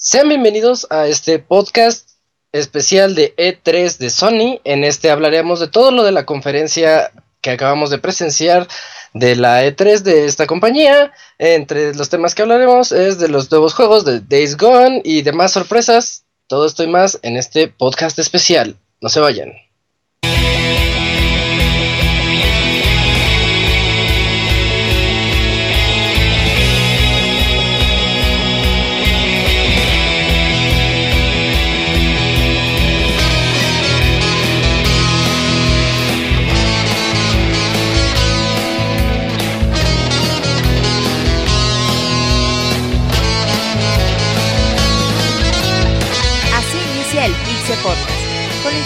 Sean bienvenidos a este podcast especial de E3 de Sony. En este hablaremos de todo lo de la conferencia que acabamos de presenciar de la E3 de esta compañía. Entre los temas que hablaremos es de los nuevos juegos de Days Gone y demás sorpresas. Todo esto y más en este podcast especial. No se vayan.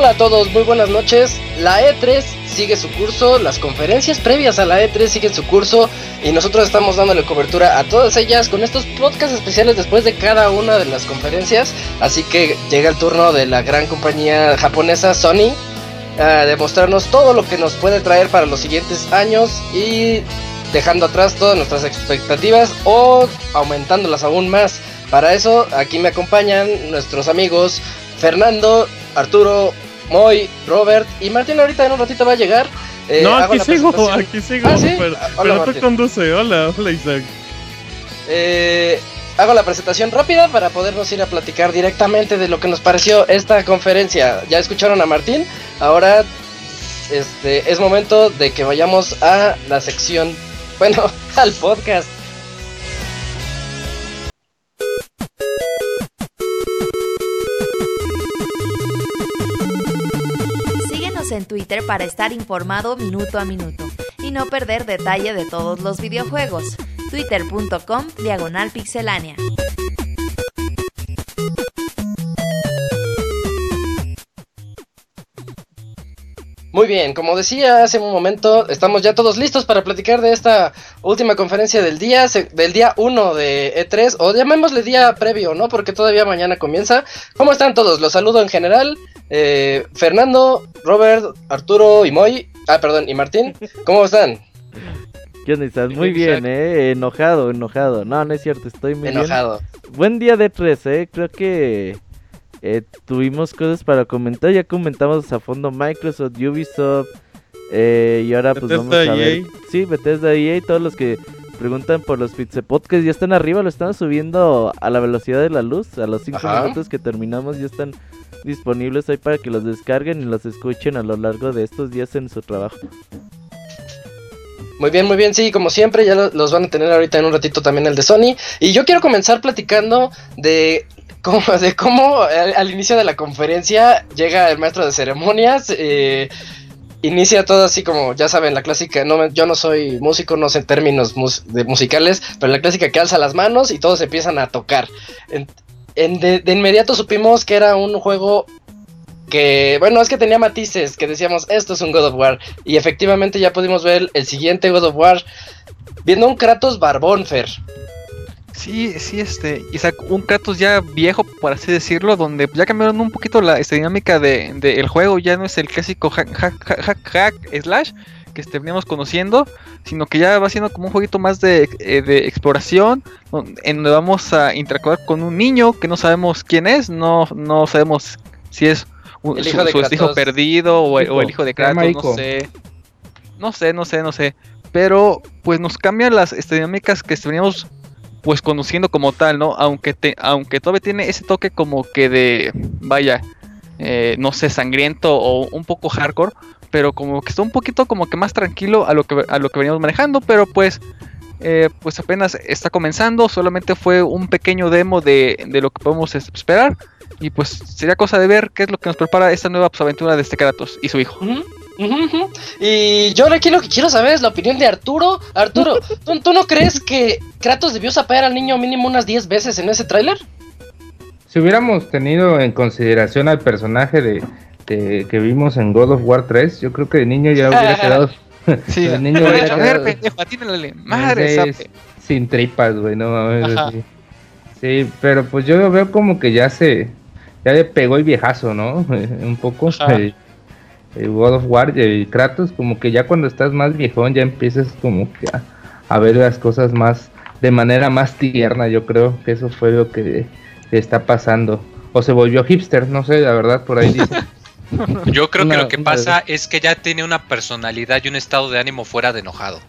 Hola a todos, muy buenas noches. La E3 sigue su curso, las conferencias previas a la E3 siguen su curso y nosotros estamos dándole cobertura a todas ellas con estos podcasts especiales después de cada una de las conferencias. Así que llega el turno de la gran compañía japonesa Sony a demostrarnos todo lo que nos puede traer para los siguientes años y dejando atrás todas nuestras expectativas o aumentándolas aún más. Para eso aquí me acompañan nuestros amigos Fernando, Arturo, Moy, Robert y Martín ahorita en un ratito va a llegar. Eh, no, aquí sigo, aquí sigo. Ah, ¿sí? Pero, Ah, hola, pero tú conduce. Hola, hola Isaac. Eh, hago la presentación rápida para podernos ir a platicar directamente de lo que nos pareció esta conferencia. Ya escucharon a Martín, ahora este, es momento de que vayamos a la sección, bueno, al podcast. En Twitter para estar informado minuto a minuto y no perder detalle de todos los videojuegos. Twitter.com Diagonal Pixelánea. Muy bien, como decía hace un momento, estamos ya todos listos para platicar de esta última conferencia del día, del día 1 de E3, o llamémosle día previo, ¿no? Porque todavía mañana comienza. ¿Cómo están todos? Los saludo en general. Eh, Fernando, Robert, Arturo y Moy. Ah, perdón, y Martín. ¿Cómo están? ¿Qué onda? Estás muy bien, eh. Enojado, enojado. No, no es cierto, estoy muy Enojado. bien. Buen día de tres, eh. Creo que eh, tuvimos cosas para comentar. Ya comentamos a fondo Microsoft, Ubisoft. eh, y ahora pues Bethesda, vamos a ver. EA. Sí, Bethesda EA. Todos los que preguntan por los Pizza Podcast ya están arriba. Lo están subiendo a la velocidad de la luz. A los 5 Ajá. minutos que terminamos ya están disponibles ahí para que los descarguen y los escuchen a lo largo de estos días en su trabajo. Muy bien, muy bien, sí, como siempre, ya lo- los van a tener ahorita en un ratito también el de Sony. Y yo quiero comenzar platicando de cómo, de cómo al, inicio de la conferencia llega el maestro de ceremonias. eh, inicia todo así como, ya saben, la clásica, no, yo no soy músico, no sé términos de musicales, pero la clásica que alza las manos y todos empiezan a tocar. En- de, inmediato supimos que era un juego que, bueno, es que tenía matices, que decíamos, esto es un God of War. Y efectivamente ya pudimos ver el siguiente God of War, viendo un Kratos barbón, Fer. Sí, sí, este, Isaac, un Kratos ya viejo, por así decirlo, donde ya cambiaron un poquito la dinámica del de, juego, ya no es el clásico hack, hack, hack, hack slash que este, veníamos conociendo, sino que ya va siendo como un jueguito más de, eh, de exploración, en donde vamos a interactuar con un niño que no sabemos quién es, no, no sabemos si es un- El su, hijo de su hijo perdido o, el- o el Ico, hijo de Kratos, no sé. No sé, no sé, no sé. Pero pues nos cambian las este, dinámicas que veníamos pues conociendo como tal, ¿no? Aunque te, aunque todavía tiene ese toque como que de, vaya, eh, no sé, sangriento o un poco hardcore, pero como que está un poquito como que más tranquilo a lo que a lo que veníamos manejando, pero pues eh, pues apenas está comenzando, solamente fue un pequeño demo de, de lo que podemos es- esperar y pues sería cosa de ver qué es lo que nos prepara esta nueva pues, aventura de este Kratos y su hijo. Y yo aquí lo que quiero saber es la opinión de Arturo. Arturo, ¿tú, tú no crees que Kratos debió sapear al niño mínimo unas 10 veces en ese tráiler? Si hubiéramos tenido en consideración al personaje de, de- que vimos en God of War 3, yo creo que el niño ya hubiera quedado. Sí, el niño a hubiera ver, quedado pendejo, atínale. Madre, sin tripas, güey, no mames. Sí, pero pues yo lo veo como que ya se. Ya le pegó el viejazo, ¿no? Un poco. El, el God of War y el Kratos, como que ya cuando estás más viejón, ya empiezas como que a, a ver las cosas más. De manera más tierna, yo creo que eso fue lo que le está pasando. O se volvió hipster, no sé, la verdad, por ahí dice. Yo creo Una- que lo que pasa es que ya tiene una personalidad y un estado de ánimo fuera de enojado.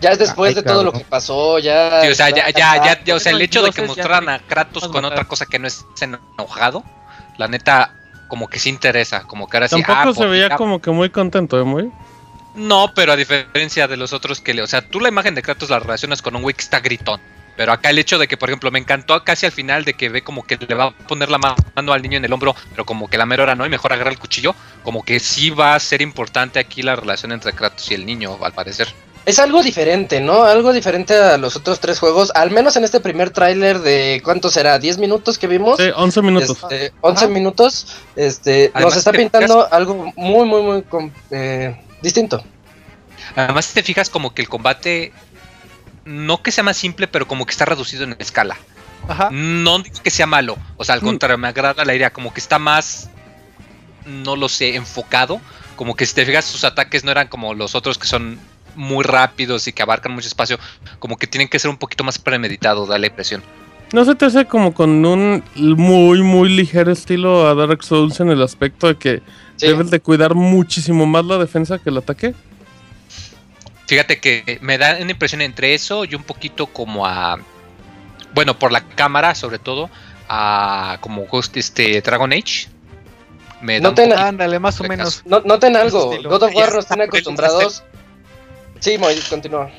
Ya es después Ay, de todo lo que pasó, ya. Sí, o sea, ya, ya, ya, ya, o sea, el hecho de que mostraran a Kratos con otra cosa que no es enojado, la neta, como que sí interesa, como que ahora sí. Tampoco ah, se por- veía ya- como que muy contento, ¿eh? Muy. No, pero a diferencia de los otros que le. O sea, tú la imagen de Kratos la relacionas con un güey que está gritón. Pero acá el hecho de que, por ejemplo, me encantó casi al final de que ve como que le va a poner la ma- mano al niño en el hombro, pero como que la mera hora no, y mejor agarra el cuchillo, como que sí va a ser importante aquí la relación entre Kratos y el niño, al parecer. Es algo diferente, ¿no? Algo diferente a los otros tres juegos, al menos en este primer tráiler de ¿cuánto será? ¿10 minutos que vimos? Sí, 11 minutos. Este, 11 Ajá. minutos, este, Además, nos está pintando algo muy, muy, muy eh, distinto. Además, si te fijas como que el combate, no que sea más simple, pero como que está reducido en escala. Ajá. No digo que sea malo, o sea, al Mm. contrario, me agrada la idea, como que está más, no lo sé, enfocado. Como que si te fijas, sus ataques no eran como los otros que son muy rápidos y que abarcan mucho espacio, como que tienen que ser un poquito más premeditados, da la impresión. ¿No se te hace como con un muy, muy ligero estilo a Dark Souls en el aspecto de que Sí. debes de cuidar muchísimo más la defensa que el ataque? Fíjate que me da una impresión entre eso y un poquito como a, bueno, por la cámara sobre todo, a como Ghost, este Dragon Age. Me da No un te- poquito Ándale, más o menos. No, noten algo. God of War Ya nos está tiene por el acostumbrados. Sí, Moy, continúa.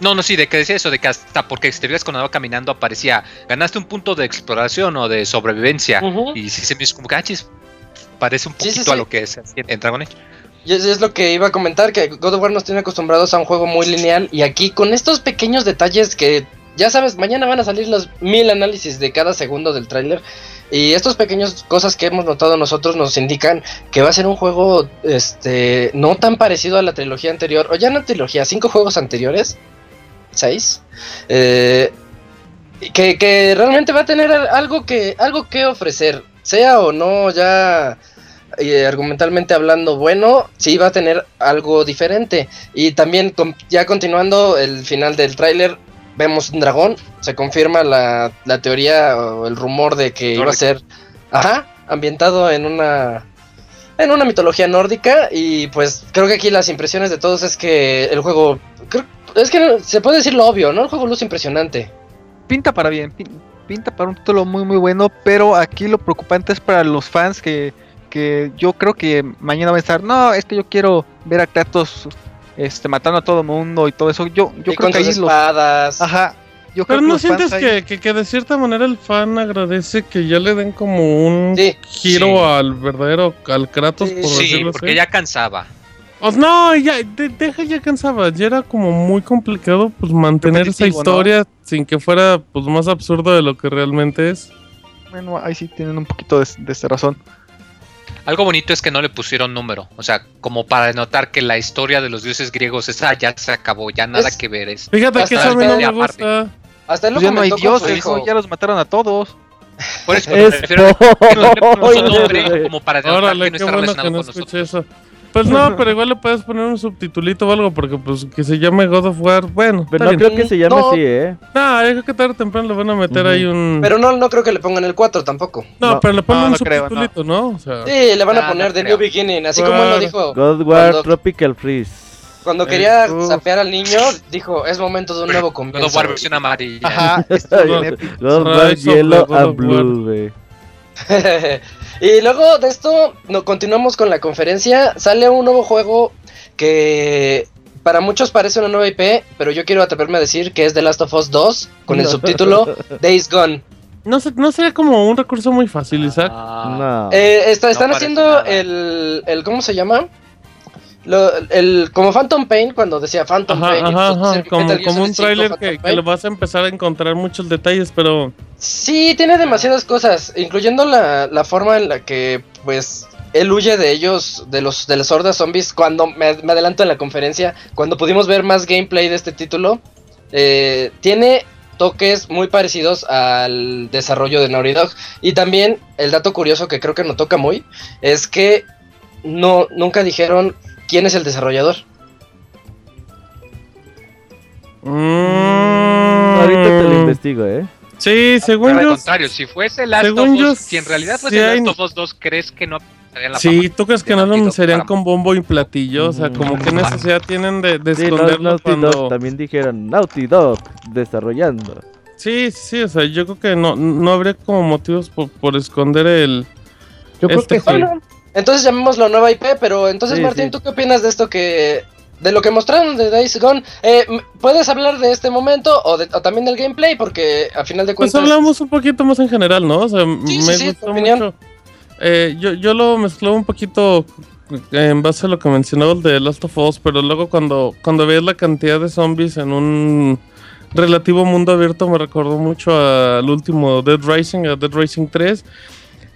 No, no, sí, de que decía eso, de que hasta porque si te veías cuando andaba caminando aparecía, ganaste un punto de exploración o de sobrevivencia. Y sí se me hizo como que, ah, chis, parece un Sí, sí, poquito a lo que es en Dragon Age. Y es, lo que iba a comentar, que God of War nos tiene acostumbrados a un juego muy lineal y aquí con estos pequeños detalles que ya sabes, mañana van a salir los mil análisis de cada segundo del tráiler y estos pequeños cosas que hemos notado nosotros nos indican que va a ser un juego este no tan parecido a la trilogía anterior, o ya no trilogía, cinco juegos anteriores, seis, eh, que, que realmente va a tener algo que, algo que ofrecer, sea o no ya eh, argumentalmente hablando bueno, sí va a tener algo diferente. Y también con- ya continuando el final del tráiler, vemos un dragón, se confirma la, la teoría o el rumor de que iba a ser, ajá, ambientado en una en una mitología nórdica y pues creo que aquí las impresiones de todos es que el juego creo- es que se puede decir lo obvio, ¿no? El juego luce impresionante. Pinta para bien, pin- pinta para un título muy muy bueno, pero aquí lo preocupante es para los fans que, que yo creo que mañana van a estar, no, es que yo quiero ver a Kratos este, matando a todo el mundo y todo eso. Yo, yo y creo con que ahí sus los... espadas. Ajá. Yo Pero creo que no fans sientes ahí- que, que, que de cierta manera el fan agradece que ya le den como un Sí. giro Sí. al verdadero, al Kratos, Sí, por Sí, decirlo porque así? ya cansaba. O- no, ya, de- deja ya cansaba. Ya era como muy complicado pues mantener esa Repetitivo, ¿no? historia sin que fuera pues más absurdo de lo que realmente es. Bueno, ahí sí tienen un poquito de, de esta razón. Algo bonito es que no le pusieron número, o sea, como para denotar que la historia de los dioses griegos, esa ya se acabó, ya nada Es- que ver es. Fíjate que eso a mí no me Aparte. gusta. Hasta él lo Pues ya no hay dioses, hijo. ya los mataron a todos. Por eso me refiero a que no le puso nombre como para denotar Órale, que no está bueno que relacionado no con nosotros. eso. Pues no, pero igual le puedes poner un subtitulito o algo porque pues que se llame God of War. Bueno, Pero no bien. creo que se llame No. así, ¿eh? No, yo creo que tarde o temprano le van a meter Ujú. ahí un... Pero no, no creo que le pongan el 4 tampoco. no, no. pero le ponen No, un no creo, no. subtitulito, ¿no? O sea, Sí, le van a Ah, poner no The creo. New Beginning, así como él lo dijo. God War Cuando- Tropical Freeze. Cuando Eh, quería sapear al niño, dijo, es momento de un nuevo God comienzo. of War versión amarilla. Ajá, estuvo bien épico. God War of Yellow God of and Blue, güey. y luego de esto, no, continuamos con la conferencia. Sale un nuevo juego que para muchos parece una nueva IP, pero yo quiero atreverme a decir que es The Last of Us 2 con el No. subtítulo Days Gone. no, no sería como un recurso muy fácil, Isaac. Ah, No. Eh, está- están haciendo el, el, ¿cómo se llama? Lo- el, como Phantom Pain, cuando decía Phantom Ajá, Pain. ajá, ajá, como, como un Solid 5 tráiler que, que le vas a empezar a encontrar muchos detalles, pero Sí, tiene demasiadas cosas, incluyendo la, la forma en la que, pues, él huye de ellos, de los de las hordas zombies. Cuando me, me adelanto en la conferencia, cuando pudimos ver más gameplay de este título, eh, tiene toques muy parecidos al desarrollo de Naughty Dog. Y también el dato curioso que creo que no toca muy es que no nunca dijeron quién es el desarrollador. mm, Ahorita te lo investigo, ¿eh? Sí, según Al yo, contrario, si fuese Last según of yo, Us, si en realidad fuese sí hay- Last of Us 2, ¿crees que no estaría en la Sí, fama? ¿tú crees que no lo para- con bombo y platillo? O sea, como que necesidad tienen de, de Sí, no, esconderlo Naughty cuando... Dog también dijeron Naughty Dog desarrollando. Sí, sí, o sea, yo creo que no, no habría como motivos por, por esconder el... Yo creo Este que sí. Entonces llamémoslo nueva IP, pero entonces Sí, Martín, sí. ¿tú qué opinas de esto que de lo que mostraron de Days Gone? Eh, ¿Puedes hablar de este momento o, de- o también del gameplay? Porque a final de Pues cuentas... hablamos un poquito más en general, ¿no? O sea, Sí, me gustó opinión. mucho. Eh, yo, yo lo mezclaba un poquito en base a lo que mencionaba el de Last of Us, pero luego cuando, cuando ves la cantidad de zombies en un relativo mundo abierto me recordó mucho al último Dead Rising, a Dead Rising 3.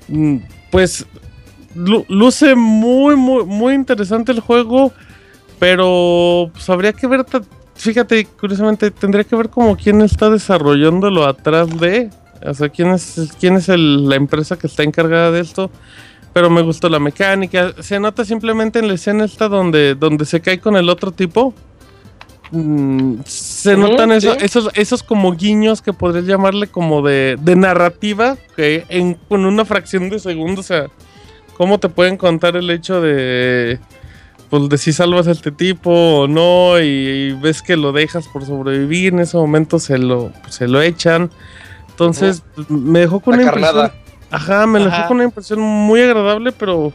Mm, Pues luce muy, muy, muy interesante el juego, pero pues habría que ver, fíjate, curiosamente, tendría que ver como quién está desarrollándolo atrás de, o sea, quién es, quién es el- la empresa que está encargada de esto. Pero me gustó la mecánica. Se nota simplemente en la escena esta donde, donde se cae con el otro tipo. Mm, se notan eso- sí. esos, esos como guiños que podrías llamarle como de, de narrativa, que en, con una fracción de segundo, o sea, cómo te pueden contar el hecho de, pues, de si salvas a este tipo o no, y, y ves que lo dejas por sobrevivir, en ese momento se lo, se lo echan. Entonces, me dejó con una impresión. carnada. Ajá, me dejó con una impresión muy agradable, pero,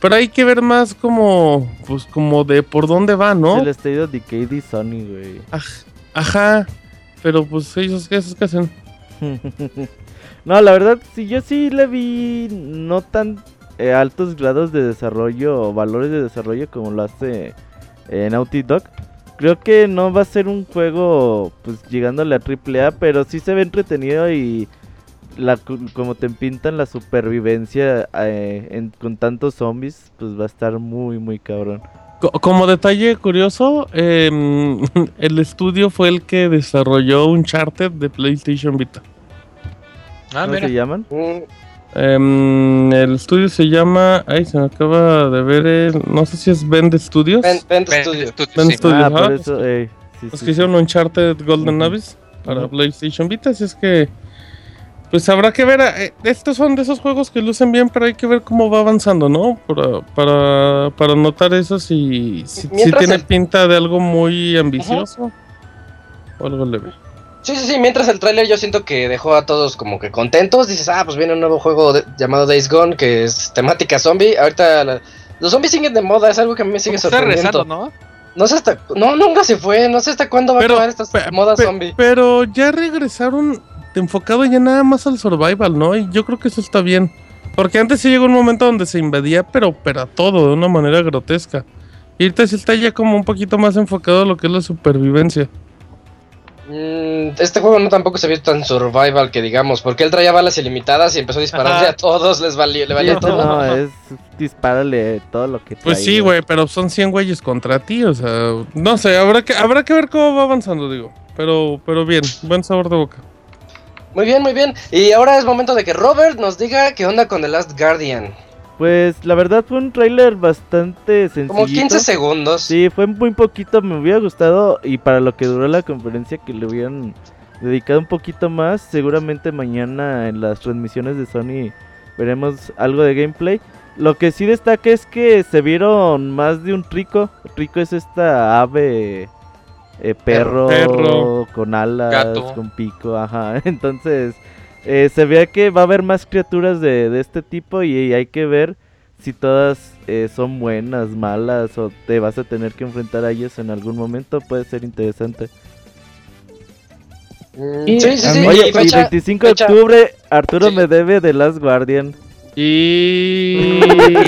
pero hay que ver más como, pues, como de por dónde va, ¿no? El Decay de Sony, güey. Aj- Ajá, pero pues ellos, esos que hacen. no, la verdad, sí, yo sí le vi no tan eh, altos grados de desarrollo o valores de desarrollo como lo hace eh, Naughty Dog. Creo que no va a ser un juego pues llegándole a AAA, pero sí se ve entretenido y la, como te pintan la supervivencia eh, en- con tantos zombies, pues va a estar muy, muy cabrón. Co- como detalle curioso, em, el estudio fue el que desarrolló Uncharted de PlayStation Vita. Ah, ¿Cómo mira. se llaman? Mm, Em, el estudio se llama. Ay, se me acaba de ver. el- no sé si es Bend Studios. Bend, Bend Ven, Studio. estudio, Ven sí. Studio, ah, ajá. por eso, eh, sí, Los sí, que hicieron Uncharted Golden Ujú. Abyss para. PlayStation Vita. Así es que. Pues habrá que ver. eh, estos son de esos juegos que lucen bien, pero hay que ver cómo va avanzando, ¿no? Para, para, para notar eso si, si, tiene el- pinta de algo muy ambicioso o algo leve. Sí, sí, sí, mientras el tráiler yo siento que dejó a todos como que contentos. Dices, ah, pues viene un nuevo juego de- llamado Days Gone que es temática zombie. Ahorita la- los zombies siguen de moda, es algo que a mí me sigue Está sorprendiendo. rezando, ¿no? No sé hasta... No, nunca se fue, no sé hasta cuándo va Pero, a acabar esta pe- moda pe- zombie. Pero ya regresaron enfocado ya nada más al survival, ¿no? Y yo creo que eso está bien. Porque antes sí llegó un momento donde se invadía, pero, pero a todo, de una manera grotesca. Y ahorita sí está ya como un poquito más enfocado a lo que es la supervivencia. Mm, este juego no tampoco se vio tan survival que digamos, porque él traía balas ilimitadas y empezó a dispararle Ajá. a todos, les valió, le valía Sí, todo. no, es dispárale todo lo que Pues trae, sí, güey, pero son 100 güeyes contra ti, o sea, no sé, habrá que, habrá que ver cómo va avanzando, digo. Pero, pero bien, buen sabor de boca. Muy bien, muy bien. Y ahora es momento de que Robert nos diga qué onda con The Last Guardian. Pues la verdad fue un tráiler bastante sencillo. Como 15 segundos. Sí, fue muy poquito, me hubiera gustado y para lo que duró la conferencia que le hubieran dedicado un poquito más, seguramente mañana en las transmisiones de Sony veremos algo de gameplay. Lo que sí destaca es que se vieron más de un rico. Rico es esta ave eh, perro, Perro. con alas, Gato. con pico, ajá. Entonces eh, se ve que va a haber más criaturas de, de este tipo y, hay que ver si todas eh, son buenas, malas o te vas a tener que enfrentar a ellas en algún momento. Puede ser interesante. Mm, Y sí, Oye, y y fecha- 25 de fecha- octubre, Arturo Sí. me debe de Last Guardian. Y...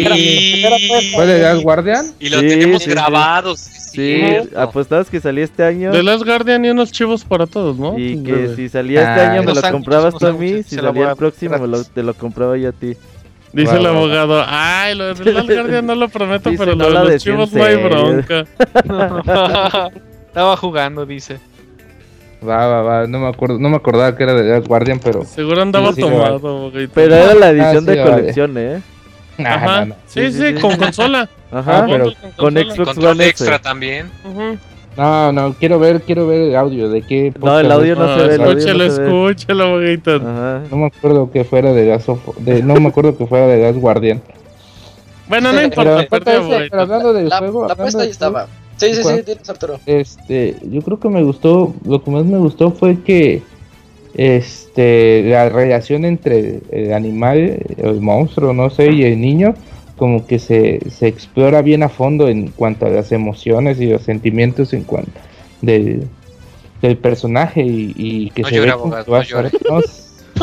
Y, ¿Fue de Last Guardian? y lo Sí, tenemos sí, sí. grabados. Sí, apostabas que salía este año. The Last Guardian y unos chivos para todos, ¿no? Y que De- si salía este Ah, año me lo comprabas tú a mí, si salía el próximo me lo- te lo compraba yo a ti. Dice el abogado, ay, lo de Last Guardian no lo prometo, Dice, pero no lo de los chivos no hay bronca. Estaba jugando, dice. Va, va, va. No me acuerdo, no me acordaba que era de Last Guardian, pero. Seguro andaba Sí, tomado. Pero era la edición sí, de vale. colección, ¿eh? Nah, Ajá. Sí, Sí, sí, sí, sí. con consola. Ajá, Ah, pero con consola. Xbox Control One S. extra también. Ujú. No, no, quiero ver, quiero ver el audio de qué. No, el audio no Ah, se ve, el audio escúchalo, no se ve. escúchalo, abogadito. Ajá. No me acuerdo que fuera de of- de, no me acuerdo que fuera de Last Guardian. Bueno, no Pero, importa, abogadito. pero hablando del La, juego, la apuesta juego, estaba. Sí, sí, sí, tienes Arturo. Este, yo creo que me gustó, lo que más me gustó fue que este la relación entre el animal, el monstruo, no sé, y el niño, como que se, se explora bien a fondo en cuanto a las emociones y los sentimientos en cuanto del, del personaje y, y que No se llore, ve como abogado, que va no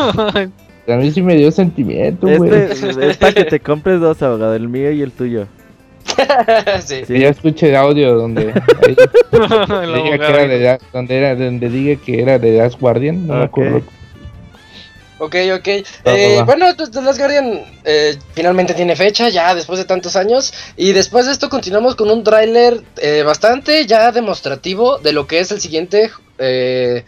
a no, mí sí me dio sentimiento, güey. Este es para que te compres dos, abogado, el mío y el tuyo. sí. Que ya escuché el audio donde ahí diga que era de la- donde era donde diga que era de Last Guardian, no me acuerdo. Ok, ok. Eh, bueno, The Last Guardian eh, finalmente tiene fecha, ya después de tantos años. Y después de esto continuamos con un tráiler eh, bastante ya demostrativo de lo que es el siguiente eh,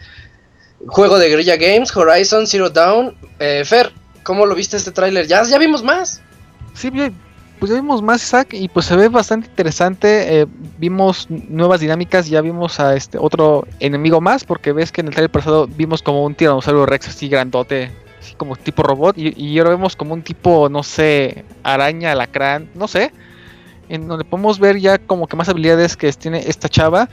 juego de Guerrilla Games, Horizon Zero Dawn. Eh, Fer, ¿cómo lo viste este tráiler? Ya, ya vimos más. Sí, bien, pues ya vimos más Isaac y pues se ve bastante interesante. eh, vimos nuevas dinámicas, ya vimos a este otro enemigo más, porque ves que en el trailer pasado vimos como un tiranosaurio rex así grandote, así como tipo robot, y, ahora vemos como un tipo, no sé, araña, alacrán, no sé, en donde podemos ver ya como que más habilidades que tiene esta chava.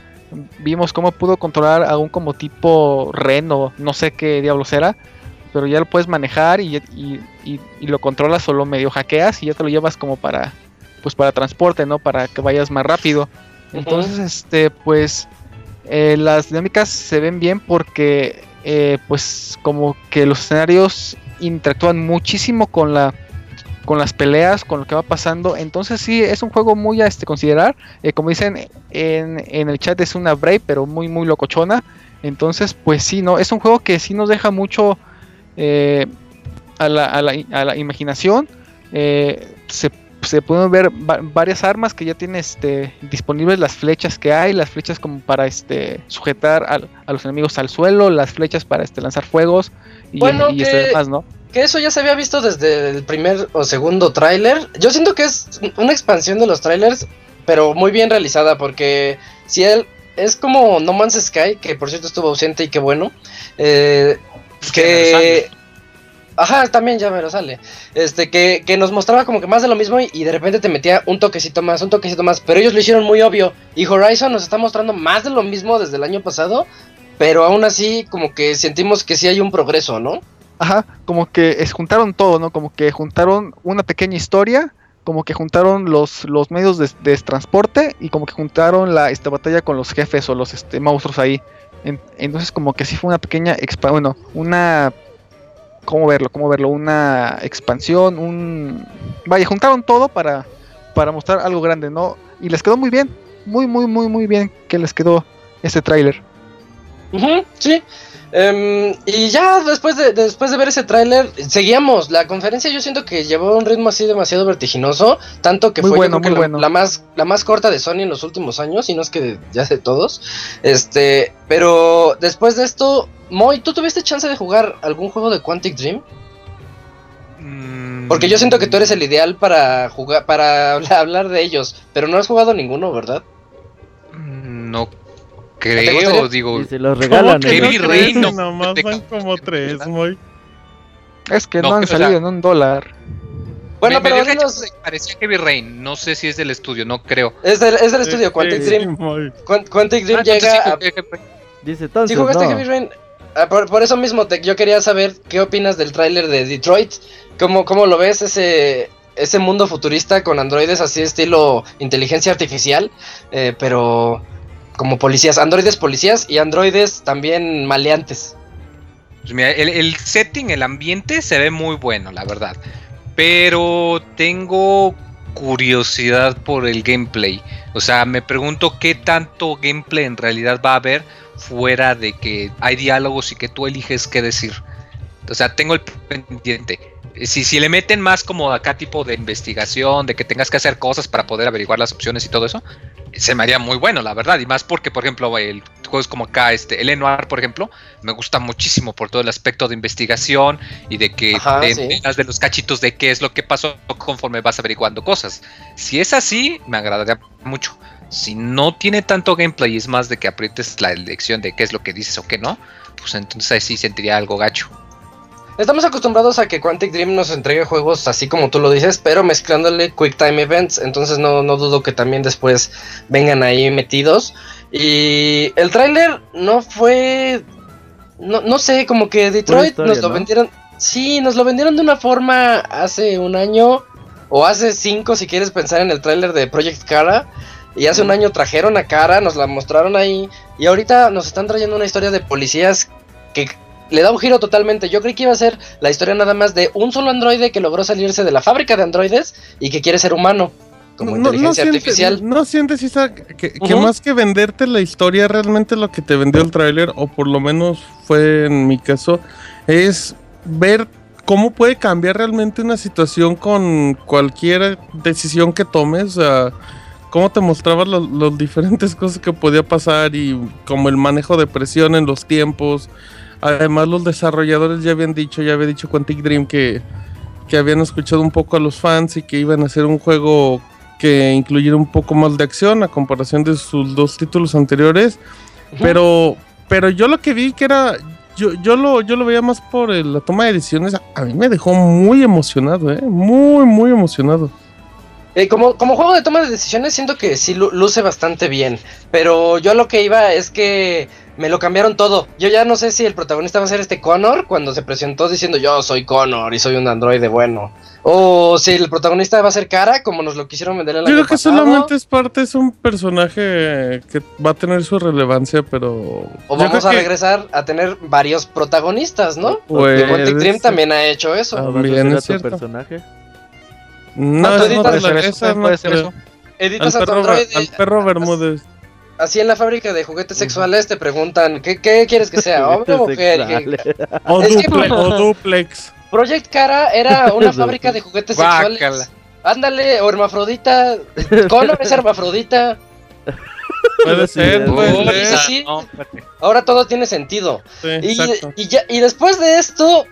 Vimos cómo pudo controlar a un como tipo reno, no sé qué diablos era pero ya lo puedes manejar y, y- y- y lo controlas o lo medio hackeas y ya te lo llevas como para pues para transporte, ¿no? Para que vayas más rápido. Entonces, este, pues eh, las dinámicas se ven bien porque eh, pues como que los escenarios interactúan muchísimo con la con las peleas, con lo que va pasando. Entonces sí, es un juego muy a este, considerar. Eh, como dicen en, en el chat, es una Brave, pero muy, muy locochona. Entonces, pues sí, ¿no? Es un juego que sí nos deja mucho eh, a, la, a, la, a la imaginación. Eh, se, se pueden ver va- varias armas que ya tiene este, disponibles, las flechas que hay, las flechas como para este, sujetar al- a los enemigos al suelo, las flechas para este, lanzar fuegos y, Bueno, y este demás, ¿no? Que eso ya se había visto desde el primer o segundo tráiler. Yo siento que es una expansión de los trailers, pero muy bien realizada, porque si él es como No Man's Sky, que por cierto estuvo ausente y qué bueno, eh, que... Ajá, también ya me lo sale. Este, que, que nos mostraba como que más de lo mismo y, y de repente te metía un toquecito más, un toquecito más. Pero ellos lo hicieron muy obvio. Y Horizon nos está mostrando más de lo mismo desde el año pasado. Pero aún así, como que sentimos que sí hay un progreso, ¿no? Ajá, como que es, juntaron todo, ¿no? Como que juntaron una pequeña historia, como que juntaron los, los medios de, de transporte y como que juntaron la esta batalla con los jefes o los este, monstruos ahí. En- entonces como que sí fue una pequeña, bueno, una... ¿Cómo verlo? ¿Cómo verlo? Una expansión, un... Vaya, juntaron todo para, para mostrar algo grande, ¿no? Y les quedó muy bien, muy, muy, muy, muy bien que les quedó este tráiler. Sí. Em, y ya después de, después de ver ese tráiler, seguíamos. La conferencia yo siento que llevó un ritmo así demasiado vertiginoso. Tanto que Muy fue yo bueno, creo que muy la, bueno. la más, la más corta de Sony en los últimos años. Y no es que ya de todos. Este, pero después de esto, Moy, ¿tú tuviste chance de jugar algún juego de Quantic Dream? Mm, Porque yo siento que tú eres el ideal para jugar, para habla- hablar de ellos. Pero no has jugado ninguno, ¿verdad? No ¿Te creo, digo. Y se los regalan. ¿Cómo que no Heavy crees? Rain, no, Nomás van como tres, muy. Es que no, No, han o sea- salido en un dólar. Bueno, me, me pero dinos, que parecía Heavy Rain. No sé si es del estudio, no creo. es del, es del estudio Quantic Sí, Dream. Quantic Dream Ah, llega sí, a. Dice, entonces, ¿Sí jugaste no. Heavy Rain? Ah, por, por eso mismo te- yo quería saber qué opinas del tráiler de Detroit. ¿Cómo, ¿Cómo lo ves ese, ese mundo futurista con androides así estilo inteligencia artificial? eh, pero como policías, androides policías y androides también maleantes. Pues mira, el, el setting, el ambiente se ve muy bueno, la verdad. pero tengo curiosidad por el gameplay. O sea, me pregunto qué tanto gameplay en realidad va a haber fuera de que hay diálogos y que tú eliges qué decir. O sea, tengo el pendiente. Si, si le meten más como acá tipo de investigación, de que tengas que hacer cosas para poder averiguar las opciones y todo eso, se me haría muy bueno, la verdad. Y más porque, por ejemplo, el juegos como acá, este, el Noir, por ejemplo, me gusta muchísimo por todo el aspecto de investigación y de que Ajá, te sí. de los cachitos de qué es lo que pasó conforme vas averiguando cosas. Si es así, me agradaría mucho. Si no tiene tanto gameplay y es más de que aprietes la elección de qué es lo que dices o qué no, pues entonces ahí sí sentiría algo gacho. Estamos acostumbrados a que Quantic Dream nos entregue juegos así como tú lo dices, pero mezclándole Quick Time Events, entonces no, no dudo que también después vengan ahí metidos. Y el tráiler no fue, no, no sé, como que Detroit historia, nos lo ¿no? vendieron, sí, nos lo vendieron de una forma hace un año o hace cinco si quieres pensar en el tráiler de Project Cara. Y hace un año trajeron a Cara, nos la mostraron ahí. Y ahorita nos están trayendo una historia de policías que le da un giro totalmente. Yo creí que iba a ser la historia nada más de un solo androide que logró salirse de la fábrica de androides y que quiere ser humano. Como inteligencia sientes- artificial. no sientes, Isa, que, más que venderte la historia, realmente lo que te vendió el tráiler, o por lo menos fue en mi caso, es ver cómo puede cambiar realmente una situación con cualquier decisión que tomes. O sea, cómo te mostraba los diferentes cosas que podía pasar y como el manejo de presión en los tiempos. Además, los desarrolladores ya habían dicho, ya había dicho Quantic Dream que, que habían escuchado un poco a los fans y que iban a hacer un juego que incluyera un poco más de acción a comparación de sus dos títulos anteriores. Pero, pero yo lo que vi que era, yo, yo lo, yo lo veía más por el- la toma de decisiones. A mí me dejó muy emocionado, eh, muy, muy emocionado. Eh, como, como juego de toma de decisiones siento que sí lu- luce bastante bien. Pero yo lo que iba es que me lo cambiaron todo. Yo ya no sé si el protagonista va a ser este Connor cuando se presentó diciendo yo soy Connor y soy un androide bueno. O si el protagonista va a ser Cara como nos lo quisieron vender el Yo año creo que pasado. solamente es parte, es un personaje que va a tener su relevancia, pero. O yo vamos a que- regresar a tener varios protagonistas, ¿no? Pues, Porque Dream también ha hecho eso. Ah, ¿O vas a Bien, hacer a es tu cierto. personaje? No, Ah, no editas- te la- Puede ser esa eso, no puede ser te- eso. Editas Al a tu perro, androide. al perro Bermúdez. Así en la fábrica de juguetes sexuales te preguntan, ¿qué, qué quieres que sea? ¿Hombre o mujer? O, Es que- o duplex. Project Cara era una fábrica de juguetes sexuales. Ándale, o hermafrodita. Connor es hermafrodita. Puede ser, puede ser. Ahora todo tiene sentido. Sí, Y, exacto. y, ya, y después de esto.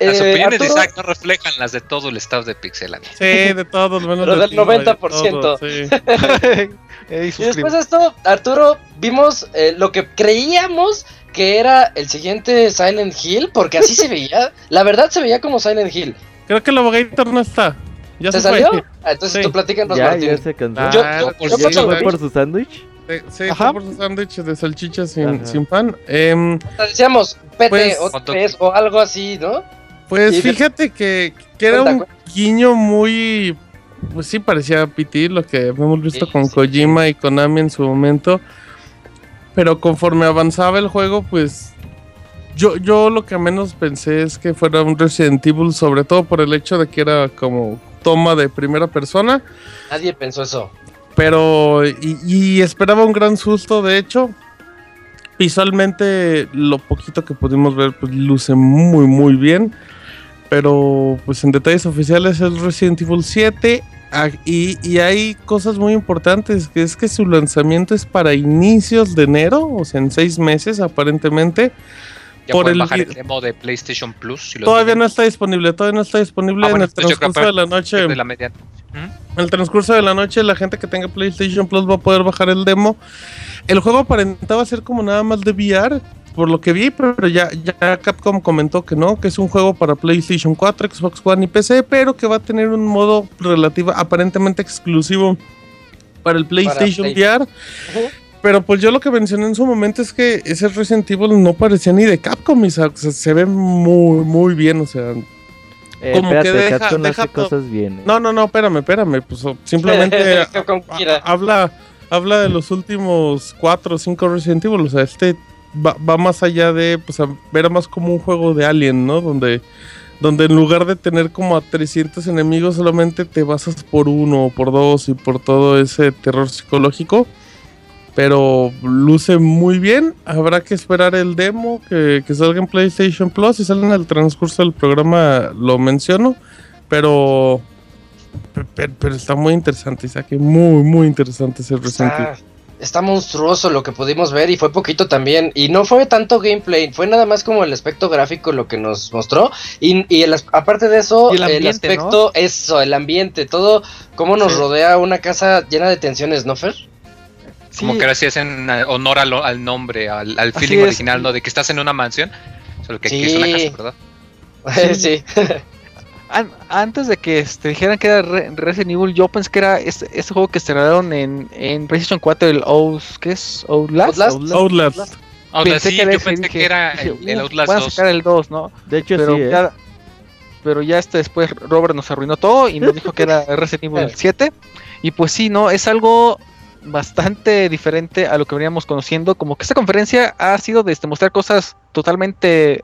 Las eh, opiniones de Arturo- Isaac no reflejan las de todo el staff de Pixelania. Sí, de todos, menos Pero de del ti, güey, de 90%. todo, sí. Eh, y después de esto, Arturo, vimos eh, lo que creíamos que era el siguiente Silent Hill, porque así se veía. La verdad se veía como Silent Hill. Creo que el abogator no está. Ya ¿Se se, salió? Ah, entonces Sí. tú platícanos, Ya, Martín. ya se cansó. Ah, Yo- yo- pues yo sí, ¿Ya por se fue por su sándwich? Sí, sí, fue por su sándwich de salchicha sin, sin pan. Em, Te Decíamos PT Pues- o o algo así, ¿no? Pues fíjate que, que era un guiño muy... Pues sí, parecía PT, lo que habíamos visto Sí, con sí. Kojima y Konami en su momento. Pero conforme avanzaba el juego, pues... Yo, yo lo que menos pensé es que fuera un Resident Evil, sobre todo por el hecho de que era como toma de primera persona. Nadie pensó eso. Pero, y, y esperaba un gran susto, de hecho. Visualmente, lo poquito que pudimos ver, pues luce muy, muy bien. Pero, pues en detalles oficiales es Resident Evil 7. ah, Y, y hay cosas muy importantes, que es que su lanzamiento es para inicios de enero, o sea, en seis meses aparentemente. Ya por el bajar el demo de PlayStation Plus. Si Todavía no está disponible, todavía no está disponible Ah, bueno, en el transcurso de la noche. de la media. En el transcurso de la noche, la gente que tenga PlayStation Plus va a poder bajar el demo. El juego aparentaba ser como nada más de VR, por lo que vi, pero ya, ya Capcom comentó que no, que es un juego para PlayStation 4, Xbox One y PC, pero que va a tener un modo relativo, aparentemente exclusivo para el PlayStation Play. VR. Pero pues yo lo que mencioné en su momento es que ese Resident Evil no parecía ni de Capcom, o sea, o sea, se ve muy, muy bien, o sea, Eh, Como que deja- Capcom deja hace cosas bien. eh. No, no, no, espérame, espérame. Pues simplemente habla, habla de los últimos 4 o 5 Resident Evil. O sea, este va, va más allá de, pues, a ver más como un juego de Alien, ¿no? Donde, donde en lugar de tener como a 300 enemigos solamente te basas por uno o por dos y por todo ese terror psicológico. Pero luce muy bien. Habrá que esperar el demo que, que salga en PlayStation Plus. y sale en el transcurso del programa lo menciono. Pero pero, pero está muy interesante, Isaac. Muy, muy interesante ese Resident. Está, monstruoso lo que pudimos ver y fue poquito también. Y no fue tanto gameplay, fue nada más como el aspecto gráfico lo que nos mostró. Y, y el aparte de eso, Y el aspecto, eso, el ambiente, todo, cómo nos Sí. rodea una casa llena de tensiones, ¿no, Fer? Como que ahora sí hacen eh, honor al, al nombre, al, feeling es. original, ¿no? De que estás en una mansión. Solo que aquí es una casa, ¿verdad? sí. An- antes de que este, dijeran que era Re- Resident Evil, yo pensé que era este, este juego que estrenaron en, en PlayStation 4, el Ous, ¿qué es? Outlast. Outlast. Outlast. Outlast, Pensé sí, que era yo ese, pensé dije, que era dije, el, el "Uh, Outlast van a 2. sacar el 2, ¿no? De hecho, pero sí, ¿eh? ya pero ya este después Robert nos arruinó todo y nos dijo que era Resident Evil 7 y pues sí no es algo bastante diferente a lo que veníamos conociendo como que esta conferencia ha sido de este, mostrar cosas totalmente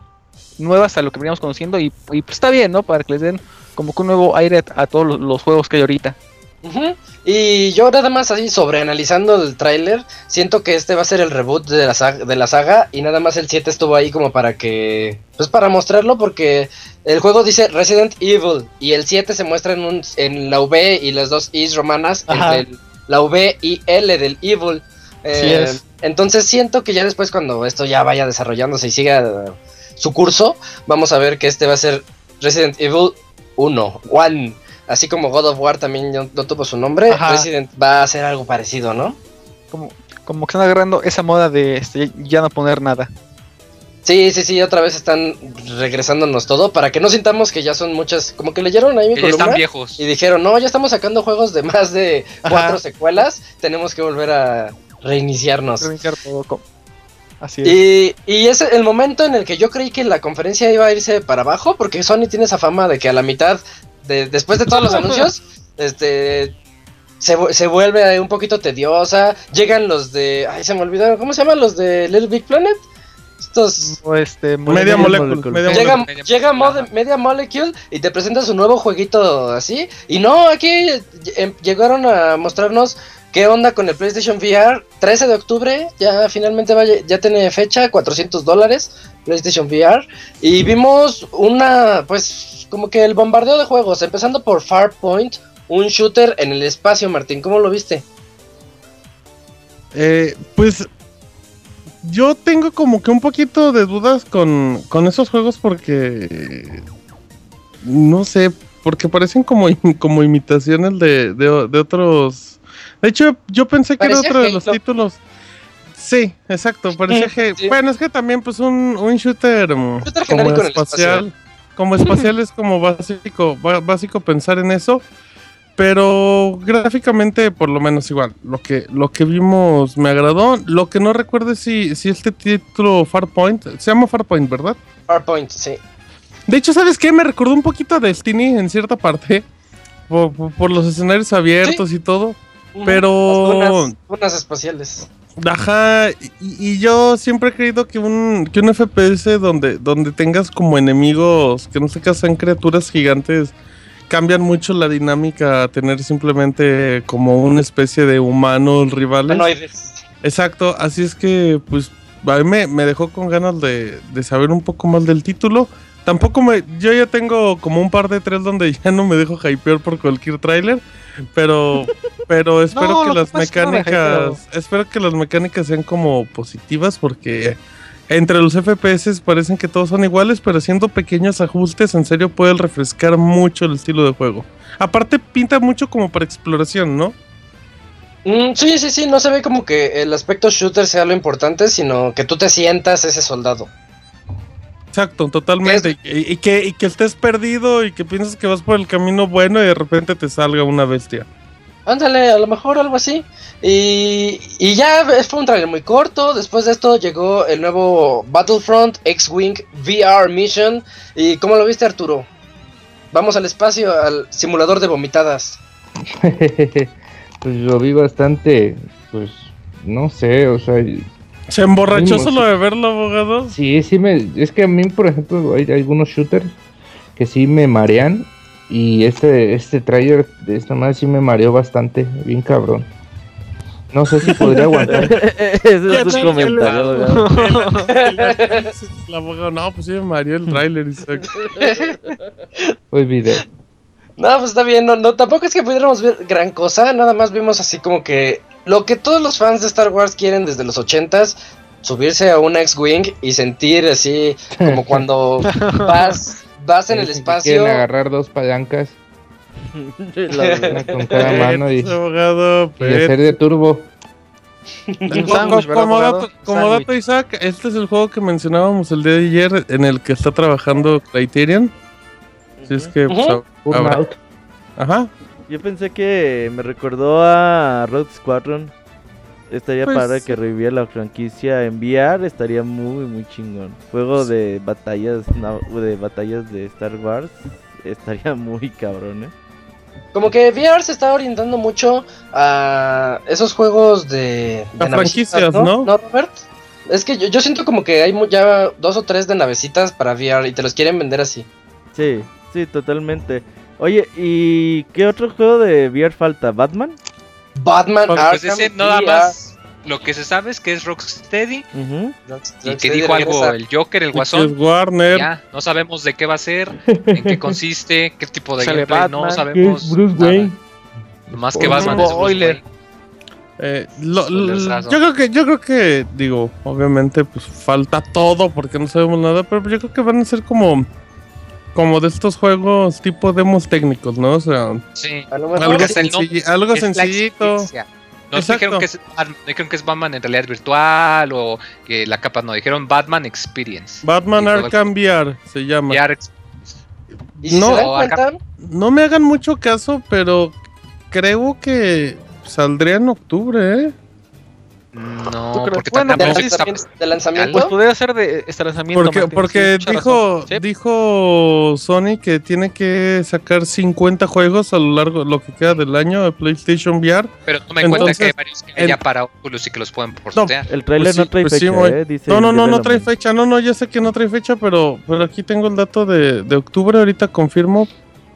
nuevas a lo que veníamos conociendo y, y, pues está bien no para que les den como que un nuevo aire a, a todos los, los juegos que hay ahorita. Y yo nada más así sobreanalizando el tráiler, siento que este va a ser el reboot de la, saga, de la saga y nada más el 7 estuvo ahí como para que, pues para mostrarlo porque el juego dice Resident Evil y el 7 se muestra en, un, en la V y las dos Is romanas Ajá. entre el- la V y L del Evil. Eh, es. Entonces siento que ya después cuando esto ya vaya desarrollándose y siga su curso, vamos a ver que este va a ser Resident Evil 1, One. Así como God of War también no, no tuvo su nombre, Ajá. Resident va a ser algo parecido, ¿no? como como que están agarrando esa moda de este, ya no poner nada Sí, sí, sí, otra vez están regresándonos todo para que no sintamos que ya son muchas, como que leyeron ahí mi Que ya están columna viejos. y dijeron, no, ya estamos sacando juegos de más de cuatro Ajá. secuelas, tenemos que volver a reiniciarnos. Reiniciar todo co- así es Y, y es el momento en el que yo creí que la conferencia iba a irse para abajo, porque Sony tiene esa fama de que a la mitad, de, después de todos los anuncios, este se, se vuelve ahí un poquito tediosa. Llegan los de. Ay, se me olvidaron. ¿Cómo se llaman los de Little Big Planet? Estos. O este Media Media molécula. molecule. Media Llega, Molecule, Mode- Media Molecule y te presenta su nuevo jueguito así. Y no, aquí em, llegaron a mostrarnos qué onda con el PlayStation VR. 13 de octubre, ya finalmente vaya, ya tiene fecha, 400 dólares. PlayStation VR. Y vimos una, pues, como que el bombardeo de juegos, empezando por Farpoint, un shooter en el espacio, Martín. ¿Cómo lo viste? Eh, pues yo tengo como que un poquito de dudas con, con esos juegos porque no sé, porque parecen como, como imitaciones de, de otros. De hecho, yo pensé que era otro de los títulos. Sí, exacto, parecía que. Sí. Bueno, es que también, pues, un, un shooter, mm, Shooter como el espacial. Como espacial es como básico, básico pensar en eso. Pero gráficamente, por lo menos igual, lo que, lo que vimos me agradó. Lo que no recuerdo es si, si este título Farpoint, se llama Farpoint, ¿verdad? Farpoint, sí. De hecho, ¿sabes qué? Me recordó un poquito a Destiny en cierta parte. Por, por- por los escenarios abiertos y todo. Pero- Las dunas- dunas espaciales. Ajá, y, y yo siempre he creído que un, que un FPS donde, donde tengas como enemigos, que no sé qué sean criaturas gigantes, cambian mucho la dinámica a tener simplemente como una especie de humanos rivales. Humanoides. Exacto, así es que pues a mí me, me dejó con ganas de, de saber un poco más del título. Tampoco me, yo ya tengo como un par de tres donde ya no me dejo hypear por cualquier tráiler, pero, pero espero No, que las no mecánicas, espero que las mecánicas sean como positivas porque entre los FPS parecen que todos son iguales, pero haciendo pequeños ajustes en serio pueden refrescar mucho el estilo de juego. Aparte pinta mucho como para exploración, ¿no? Mm, sí, sí, sí, no se ve como que el aspecto shooter sea lo importante, sino que tú te sientas ese soldado. Exacto, totalmente. Y, y que, y que estés perdido y que piensas que vas por el camino bueno y de repente te salga una bestia. Ándale, a lo mejor algo así. Y, y ya fue un trailer muy corto. Después de esto llegó el nuevo Battlefront X-Wing VR Mission. ¿Y cómo lo viste, Arturo? Vamos al espacio, al simulador de vomitadas. pues lo vi bastante, pues, no sé, o sea, ¿Se emborrachó solo de verlo, abogado? sí, sí me, es que a mí, por ejemplo, hay algunos shooters que sí me marean. Y este, este trailer de esta madre sí me mareó bastante, bien cabrón. No sé si podría aguantar. Ese es su comentario. El abogado, no, pues sí me mareó el trailer. Isaac. Olvidé. No, pues está bien, no, no, tampoco es que pudiéramos ver gran cosa, nada más vimos así como que lo que todos los fans de Star Wars quieren desde los ochentas, subirse a un X-Wing y sentir así como cuando vas, vas en el espacio. Quieren agarrar dos palancas con cada mano y, abogado, hacer de turbo. Como- dato, como dato, Isaac, este es el juego que mencionábamos el día de ayer en el que está trabajando Criterion. Si es que, pues. Ajá. Yo pensé que me recordó a Road Squadron. Estaría Pues- para que reviviera la franquicia en VR, estaría muy muy chingón. Juego de batallas de batallas de Star Wars estaría muy cabrón, ¿eh? Como que VR se está orientando mucho a esos juegos de, de A navecitas, franquicias, ¿no? ¿no, Robert? Es que yo, yo siento como que hay mu- ya dos o tres de navecitas para VR y te los quieren vender así. Sí, sí, totalmente. Oye, ¿y qué otro juego de VR falta? ¿Batman? Batman Pues Arkham ese nada más. Lo que se sabe es que es Rocksteady y Rocksteady que dijo algo el Joker, el Guasón. es Warner. Ya, no sabemos de qué va a ser, en qué consiste, qué tipo de gameplay, no Batman. sabemos. Bruce nada. Wayne. Más que Batman es Bruce. Eh, lo- yo creo que, yo creo que, digo, obviamente, pues falta todo porque no sabemos nada, pero yo creo que van a ser como, como de estos juegos tipo demos técnicos, ¿no? O sea, Sí. Algo, algo Es la sencillito. No dijeron que, es, Batman- dijeron que es Batman en realidad virtual o que la capa no, dijeron Batman Experience. Batman Arkham VR se llama. VR Y No, se No me hagan mucho caso, pero creo que saldría en octubre, ¿eh? No, ¿Tú crees? porque Bueno, de tampoco sí, está- lanzamiento, de lanzamiento, Pues podría ser de este lanzamiento. Porque, Martín, porque mucha dijo. Sí. dijo Sony que tiene que sacar 50 juegos a lo largo lo que queda del año de PlayStation VR. Pero toma en cuenta que hay varios que en- ya para Oculus y que los pueden portear. El trailer Pues sí, no trae pues sí, fecha. ¿eh? Dice No, no, el no, no trae fecha. No, no, ya sé que no trae fecha, pero, pero aquí tengo el dato de, de octubre. Ahorita confirmo.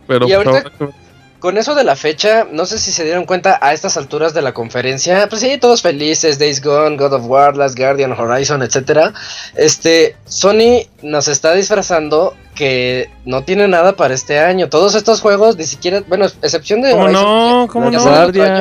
Pero Y ahorita- ver. Con eso de la fecha, no sé si se dieron cuenta a estas alturas de la conferencia, pues sí, todos felices, Days Gone, God of War, Last Guardian, Horizon, etcétera. Este, Sony nos está disfrazando que no tiene nada para este año. Todos estos juegos ni siquiera, bueno, excepción de ¿Cómo Horizon, no? ¿Cómo no? sale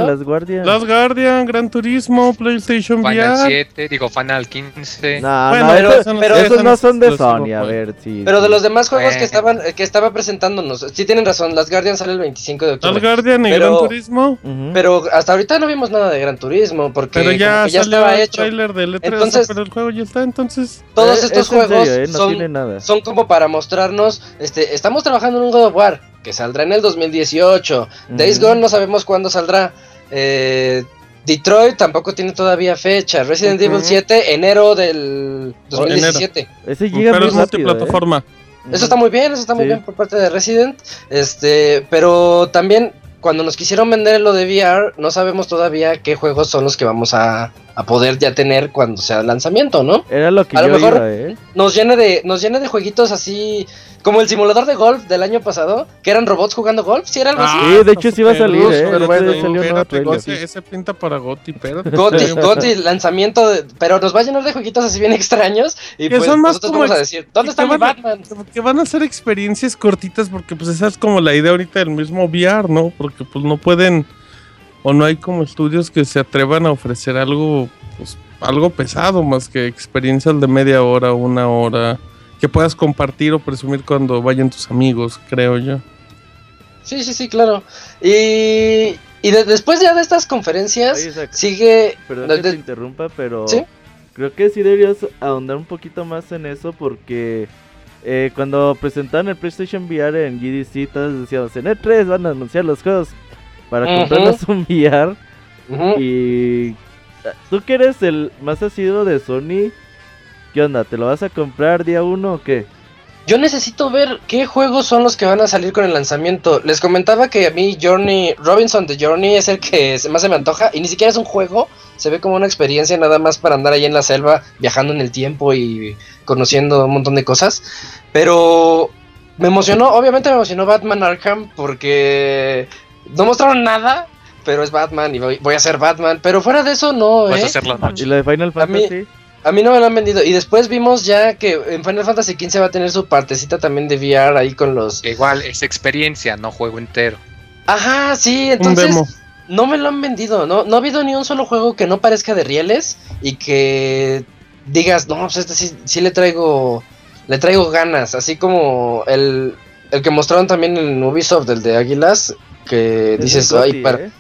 Las guardias, las Guardian, Gran Turismo, PlayStation Final VR. 7, digo Final 15. No, Bueno, no, pero esos no son de Sony, a pues. ver, sí. Pero de los demás juegos que estaban que estaba presentándonos, sí tienen razón, Las Guardian sale el 25 de octubre. Guardian y Pero- Gran Turismo. Pero hasta ahorita no vimos nada de Gran Turismo porque Pero ya, ya salió estaba el hecho. trailer del E3, Entonces- pero el juego ya está, entonces... Todos Eh, estos es juegos serio, eh, no son, tiene nada. son como para mostrarnos, este, estamos trabajando en un God of War que saldrá en el 2018. Days. Gone no sabemos cuándo saldrá. Eh, Detroit tampoco tiene todavía fecha. Resident. Evil 7, enero del 2017. Ese llega Pero muy es rápido, ¿eh? multiplataforma. Eso está muy bien, eso está muy Sí. bien por parte de Resident. Este, pero también cuando nos quisieron vender lo de VR, no sabemos todavía qué juegos son los que vamos a, a poder ya tener cuando sea el lanzamiento, ¿no? Era lo que A lo mejor- iba, ¿eh? Nos llena de, nos llena de jueguitos así, como el simulador de golf del año pasado, que eran robots jugando golf, si era algo así. Sí, de hecho sí iba a salir, Pero ¿eh? Otro bueno, salió Espérate, ese, pinta para Gotti, espérate. Goti, Goti, lanzamiento, de- pero nos va a llenar de jueguitos así bien extraños. Y Que pues son más nosotros como vamos a decir, ¿dónde está mi van a- Batman? Que van a ser experiencias cortitas porque pues esa es como la idea ahorita del mismo VR, ¿no? Porque pues no pueden o no hay como estudios que se atrevan a ofrecer algo pues algo pesado más que experiencias de media hora, una hora que puedas compartir o presumir cuando vayan tus amigos, creo yo. Sí, sí, sí, claro. Y, y de- después ya de estas conferencias, Oye, sigue... Perdón de- que te interrumpa, pero ¿Sí? creo que sí deberías ahondar un poquito más en eso porque eh, cuando presentaron el PlayStation VR en GDC, todos decíamos, en E3 van a anunciar los juegos para Ujú. comprarnos un VR y tú que eres el más asiduo de Sony, ¿qué onda? ¿Te lo vas a comprar día uno o qué? Yo necesito ver qué juegos son los que van a salir con el lanzamiento. Les comentaba que a mí Journey, Robinson de Journey es el que más se me antoja y ni siquiera es un juego, se ve como una experiencia nada más para andar ahí en la selva viajando en el tiempo y conociendo un montón de cosas. Pero me emocionó, obviamente me emocionó Batman Arkham porque no mostraron nada, pero es Batman y voy, voy a ser Batman. Pero fuera de eso, no, Vas a ¿eh? hacer la ¿Y noche. la de Final A mí- Fantasy? A mí no me lo han vendido. Y después vimos ya que en Final Fantasy XV va a tener su partecita también de VR ahí con los. Que igual es experiencia, no juego entero. Ajá, sí, Un entonces. demo. No me lo han vendido, no, no ha habido ni un solo juego que no parezca de rieles y que digas, no, pues este sí, sí le traigo, le traigo ganas, así como el, el que mostraron también en Ubisoft, el de Águilas, que Es dices, ay, para, ¿eh?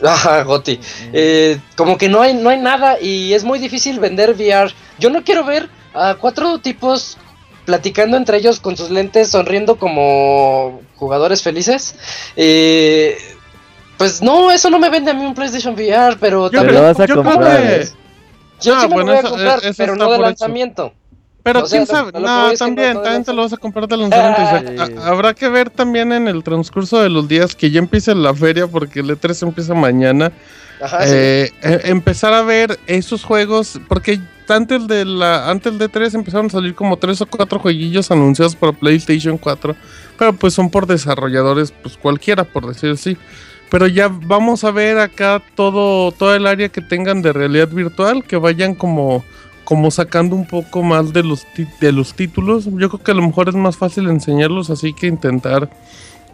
ajá, Goti, Eh, como que no hay, no hay nada y es muy difícil vender VR. Yo no quiero ver a cuatro tipos platicando entre ellos con sus lentes, sonriendo como jugadores felices. Eh, pues no, eso no me vende a mí un PlayStation VR, pero Yo Te también... lo vas a yo creo comprar. que-. Yo Ah, sí me bueno, lo voy a comprar, eso pero no de hecho. Pero O sea, quién sabe, no, también, no- no también te lo vas a comprar de lanzamiento. Isaac. Sí. A- habrá que ver también en el transcurso de los días que ya empiece la feria, porque el E3 empieza mañana. Ajá, sí. eh, eh, empezar a ver esos juegos, porque antes de la antes de 3 empezaron a salir como tres o cuatro jueguillos anunciados para PlayStation 4, pero pues son por desarrolladores, pues cualquiera, por decir así. Pero ya vamos a ver acá todo, todo el área que tengan de realidad virtual, que vayan como, como sacando un poco más de los, ti- de los títulos. Yo creo que a lo mejor es más fácil enseñarlos, así que intentar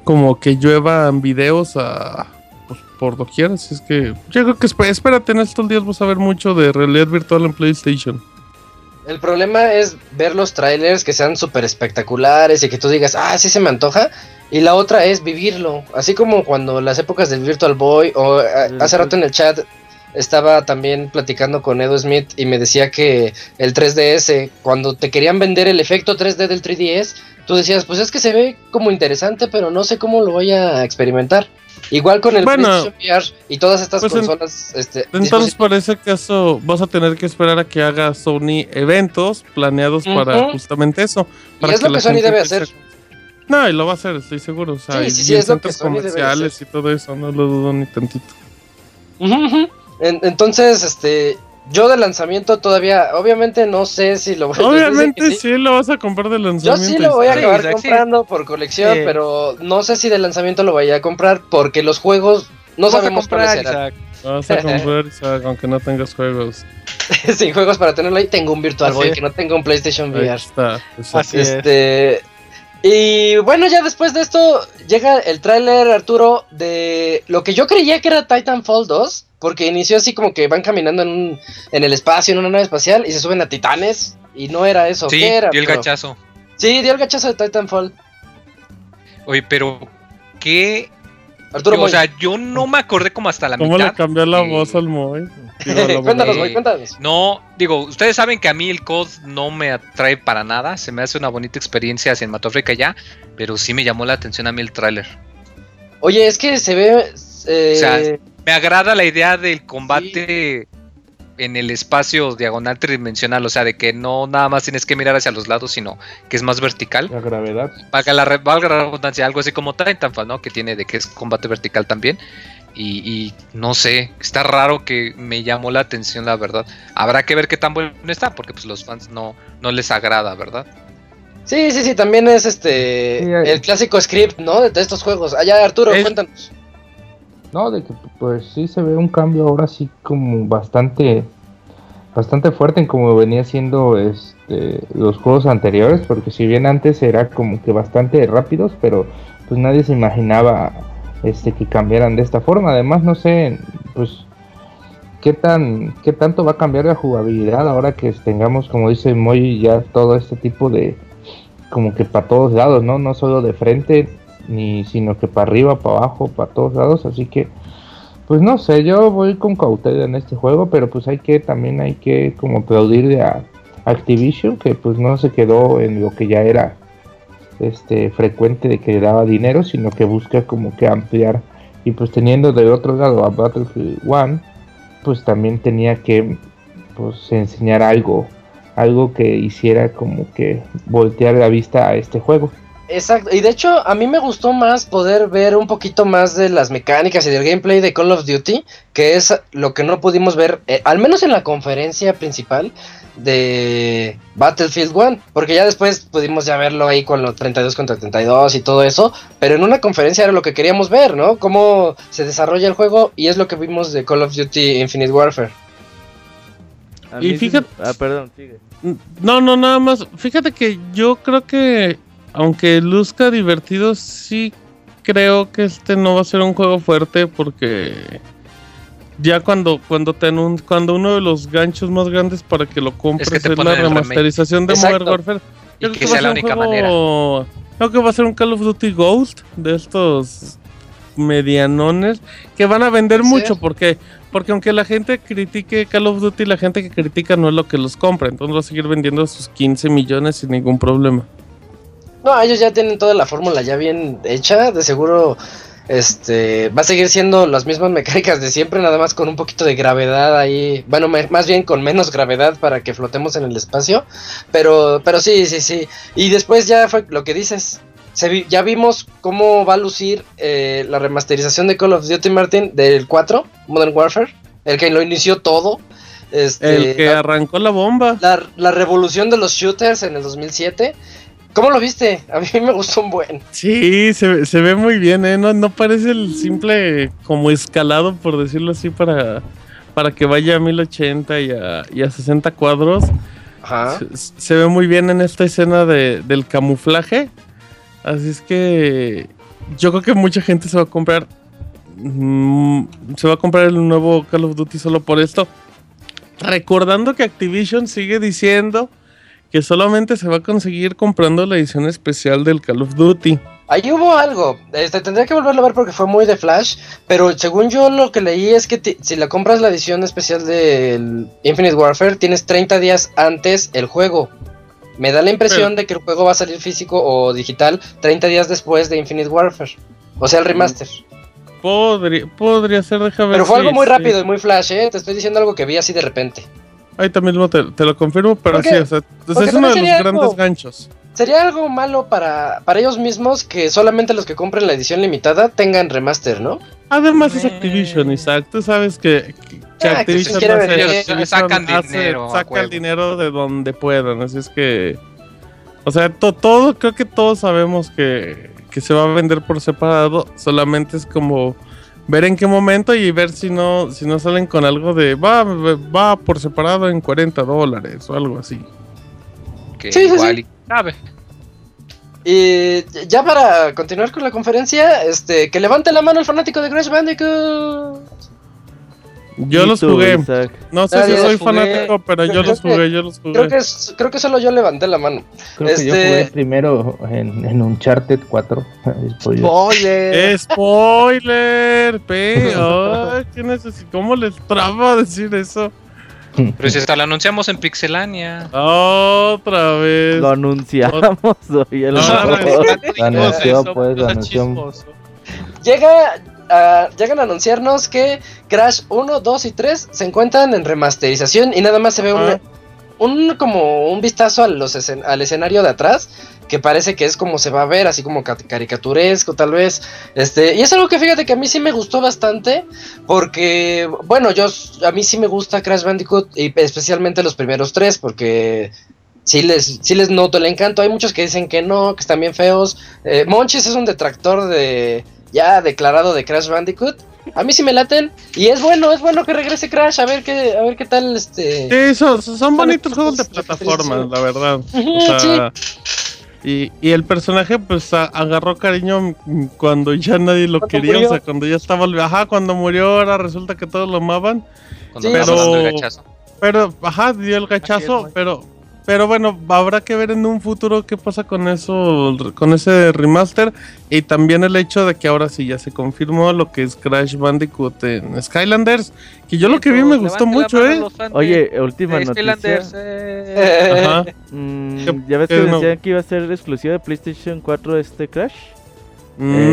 como que lluevan videos a, pues, por doquier. Así es que yo creo que esp- espérate, en estos días vas a ver mucho de realidad virtual en PlayStation. El problema es ver los trailers que sean súper espectaculares y que tú digas, ah, sí se me antoja. Y la otra es vivirlo. Así como cuando las épocas del Virtual Boy o eh, hace rato en el chat estaba también platicando con Edo Smith y me decía que el 3DS, cuando te querían vender el efecto 3D del 3DS, tú decías, pues es que se ve como interesante, pero no sé cómo lo voy a experimentar. Igual con el Bueno, PlayStation VR y todas estas pues en- consolas. este, Entonces, por ese caso, vas a tener que esperar a que haga Sony eventos planeados para Ujú. justamente eso. Para es lo la que Sony debe hacer. No, y lo va a hacer, estoy seguro. O sea, Sí, y- sí, y sí, en es lo que Sony debe comerciales hacer. y todo eso, no lo dudo ni tantito. Ujú, ujú. En- entonces, este, yo de lanzamiento todavía, obviamente no sé si lo voy de Obviamente sí. lo vas a comprar de Yo lanzamiento. sí lo voy a acabar sí. comprando por colección, Sí. pero no sé si de lanzamiento lo vaya a comprar porque los juegos no Vas a sabemos cuáles serán. Vas a comprar, Isaac, aunque no tengas juegos. Sin juegos para tenerlo ahí, tengo un Virtual Así Boy es. que no tengo un PlayStation Ahí VR. está. Isaac. Así es. Este. Y bueno, ya después de esto llega el tráiler, Arturo, de lo que yo creía que era Titanfall 2, porque inició así como que van caminando en, un, en el espacio, en una nave espacial, y se suben a titanes, y no era eso. Sí, ¿Qué era? dio el gachazo. Sí, dio el gachazo de Titanfall. Oye, pero ¿qué? Arturo, o Moy. sea, yo no me acordé como hasta la ¿Cómo le mitad. cambió la Eh, voz al Moy? Cuéntanos, Moy, cuéntanos. No, digo, ustedes saben que a mí el COD no me atrae para nada. Se me hace una bonita experiencia cinematográfica ya, pero sí me llamó la atención a mí el tráiler. Oye, es que se ve. eh, O sea, Me agrada la idea del combate en el espacio diagonal tridimensional, o sea, de que no nada más tienes que mirar hacia los lados, sino que es más vertical. La gravedad. Valga la, valga la redundancia, algo así como Titanfall, ¿no? Que tiene de que es combate vertical también. Y, y no sé, está raro que me llamó la atención, la verdad. Habrá que ver qué tan bueno está, porque pues los fans no, no les agrada, ¿verdad? sí, sí, sí, también es este. Sí, el clásico script, ¿no? De, de estos juegos. Allá, Arturo, Es- cuéntanos. No, de que pues sí se ve un cambio ahora sí como bastante bastante fuerte en como venía siendo este los juegos anteriores, porque si bien antes era como que bastante rápidos, pero pues nadie se imaginaba este que cambiaran de esta forma. Además, no sé, pues qué tan qué tanto va a cambiar la jugabilidad ahora que tengamos como dice Moy ya todo este tipo de como que para todos lados, ¿no? No solo de frente, ni sino que para arriba, para abajo, para todos lados, así que pues no sé, yo voy con cautela en este juego, pero pues hay que también hay que como aplaudirle a Activision que pues no se quedó en lo que ya era este frecuente de que daba dinero, sino que busca como que ampliar y pues teniendo del otro lado a Battlefield 1, pues también tenía que pues enseñar algo, algo que hiciera como que voltear la vista a este juego. Exacto, y de hecho a mí me gustó más poder ver un poquito más de las mecánicas y del gameplay de Call of Duty, que es lo que no pudimos ver, eh, al menos en la conferencia principal, de Battlefield 1, porque ya después pudimos ya verlo ahí con los 32 contra 32 y todo eso, pero en una conferencia era lo que queríamos ver, ¿no? Cómo se desarrolla el juego y es lo que vimos de Call of Duty Infinite Warfare. A Y sí fíjate- Ah, perdón, sigue. No, no, nada más. Fíjate que yo creo que, aunque luzca divertido, sí creo que este no va a ser un juego fuerte porque ya cuando cuando te anun- cuando uno de los ganchos más grandes para que lo compres es, la remasterización de. Modern Warfare. Y Yo que creo sea la un manera. que va a ser un Call of Duty Ghost de estos medianones que van a vender mucho porque porque aunque la gente critique Call of Duty, la gente que critica no es lo que los compra, entonces va a seguir vendiendo sus 15 millones sin ningún problema. No, ellos ya tienen toda la fórmula ya bien hecha, de seguro este va a seguir siendo las mismas mecánicas de siempre, nada más con un poquito de gravedad ahí, bueno, me- más bien con menos gravedad para que flotemos en el espacio, pero pero sí, sí, sí. Y después ya fue lo que dices. Se vi- ya vimos cómo va a lucir eh, la remasterización de Call of Duty Martin del 4, Modern Warfare, el que lo inició todo. Este, El que arrancó la bomba. la, la revolución de los shooters en el 2007. ¿Cómo lo viste? A mí me gustó un buen. Sí, se, ve- se ve muy bien, ¿eh? No, no parece el simple como escalado, por decirlo así, para, para que vaya a 1080 y a, y a 60 cuadros. Ajá. Se, se ve muy bien en esta escena de, del camuflaje. Así es que yo creo que mucha gente se va a comprar. mm, se va a comprar el nuevo Call of Duty solo por esto. Recordando que Activision sigue diciendo que solamente se va a conseguir comprando la edición especial del Call of Duty. Ahí hubo algo. Este, tendría que volverlo a ver porque fue muy de Flash. Pero según yo lo que leí es que si la compras la edición especial del Infinite Warfare, tienes 30 días antes el juego. Me da la impresión de que el juego va a salir físico o digital 30 días después de Infinite Warfare. O sea, el remaster. Podría, podría ser, déjame ver. Pero fue algo muy si- rápido y muy flash, ¿eh? Te estoy diciendo algo que vi así de repente. Ahorita mismo te, te lo confirmo, pero Porque- sí, o sea, pues es uno de también los grandes algo- ganchos. Sería algo malo para, para ellos mismos que solamente los que compren la edición limitada tengan remaster, ¿no? Además es Eh. Activision, Isaac. Tú sabes que, que- que Ah, que Activision, quiere hace-. Activision Sacan hace- dinero saca el dinero de donde puedan. Así es que. O sea, to- todo, creo que todos sabemos que, que se va a vender por separado. Solamente es como ver en qué momento y ver si no, si no salen con algo de va, va por separado en 40 dólares o algo así. Que Sí, sí, igual sí. y cabe. Y ya para continuar con la conferencia, este, que levante la mano el fanático de Crash Bandicoot. Yo los jugué. Isaac. No sé Nadie si soy jugué. fanático, pero yo Creo los que- jugué, yo los jugué. Creo que creo que solo yo levanté la mano. Creo que yo Este- jugué primero en, en Uncharted 4. Spoiler. ¡Spoiler! Pe, ay, ¿qué necesito? ¿Cómo les traba decir eso? Pero si hasta lo anunciamos en Pixelania. Otra vez. Lo anunciamos hoy. el No, no, no, mejor. Lo anunció, pues, lo anunció. Llega, a- llegan a anunciarnos que Crash 1, 2 y 3 se encuentran en remasterización y nada más se ve Ah. un, un como un vistazo a los escen- al escenario de atrás que parece que es como se va a ver, así como ca- caricaturesco tal vez. Este, y es algo que fíjate que a mí sí me gustó bastante porque bueno, yo a mí sí me gusta Crash Bandicoot y especialmente los primeros tres porque sí les, sí les noto el encanto. Hay muchos que dicen que no, que están bien feos. Eh, Monchis es un detractor de ya declarado de Crash Bandicoot. A mí sí me laten y es bueno, es bueno que regrese Crash a ver qué, a ver qué tal este. Sí, son, son bonitos juegos de Sí. plataformas, la verdad. O sea, y, y el personaje, pues, a- agarró cariño cuando ya nadie lo Cuando quería. murió. O sea, cuando ya estaba. Ajá, cuando murió, ahora resulta que todos lo amaban. Cuando Sí, pero- dando el gachazo. Pero, ajá, dio el gachazo, pero, pero bueno, habrá que ver en un futuro qué pasa con eso, con ese remaster y también el hecho de que ahora sí ya se confirmó lo que es Crash Bandicoot en Skylanders, que yo lo que vi me gustó mucho, eh. Oye, última noticia. Skylanders, eh. Ajá. Mm, ¿Qué- ya ves que no? decían que iba a ser exclusivo de PlayStation 4 este Crash. Eh, No,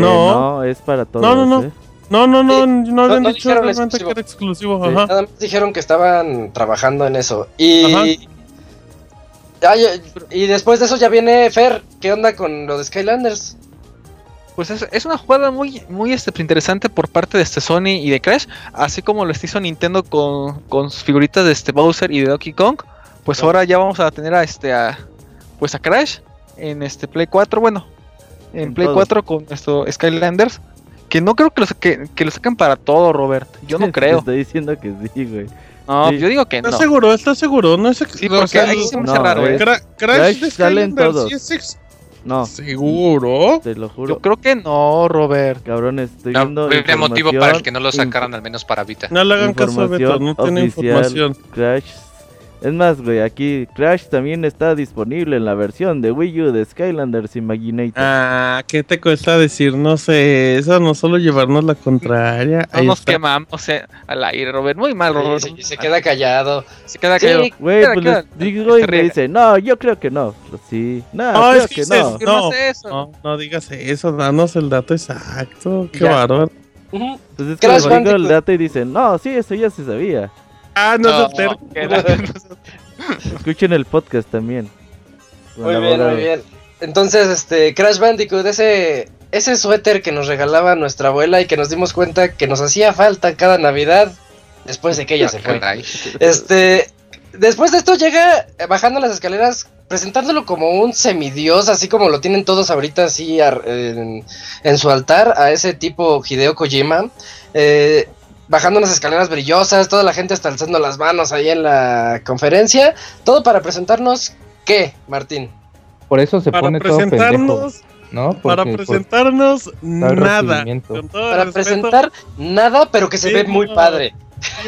no, es para todos. No, no, no. ¿eh? no, no, no, Sí, no habían no dicho dijeron realmente que era exclusivo, Sí. ajá. Nada más dijeron que estaban trabajando en eso. Y. Ajá. Ay, y después de eso ya viene Fer. ¿Qué onda con lo de Skylanders? Pues es, es una jugada muy, muy este, interesante por parte de este Sony y de Crash, así como lo hizo Nintendo con, con sus figuritas de este Bowser y de Donkey Kong, pues ahora ya vamos a tener a este a pues a Crash en este Play 4, bueno, en, En Play todos. 4 con esto Skylanders, que no creo que lo, que, que lo saquen para todo, Robert. Yo no Te creo. estoy diciendo que sí, güey. No, Sí. yo digo que ¿Estás no. seguro? ¿Estás seguro? No es Sí, o porque sea, ahí se me hace no, raro, es- ¿eh? Cra- Crash, Crash de salen todos. sí es ex- No, ¿Seguro? te lo juro. Yo creo que no, Robert. Cabrón, estoy No viendo habría motivo para el que no lo sacaran al menos para Vita. No le hagan caso a Beto, no tiene información. Crash. Es más, güey, aquí Crash también está disponible en la versión de Wii U de Skylanders Imaginator. Ah, ¿qué te cuesta decir? No sé, eso no solo llevarnos la contraria. No Ahí nos está. quemamos eh, al aire, Robert. Muy mal, Robert. Sí, se, se queda callado. Se queda Sí, callado. Güey, Queda, pues queda. les digo y Se me dice, no, yo creo que no. Pues sí, no, No, creo es que que dices, no. No, eso. No, no digas eso, danos el dato exacto. Qué bárbaro. Ujú. Pues es que Crash el dato y dicen, no, sí, eso ya se sabía. Ah, no, No, que la- Escuchen el podcast también. Muy bien, abogado. muy bien. Entonces, este, Crash Bandicoot, ese, ese suéter que nos regalaba nuestra abuela y que nos dimos cuenta que nos hacía falta cada Navidad después de que ella se fue. Caray. Este, después de esto llega eh, bajando las escaleras presentándolo como un semidios, así como lo tienen todos ahorita así en, en su altar a ese tipo Hideo Kojima. Eh, bajando unas escaleras brillosas, toda la gente está alzando las manos ahí en la conferencia, todo para presentarnos ¿qué, Martín? Por eso se Para pone todo pendejo, presentarnos, ¿no? para Porque- por- presentarnos nada. recibimiento. Con todo Para respeto, presentar nada, pero que se Sí, ve muy no. padre.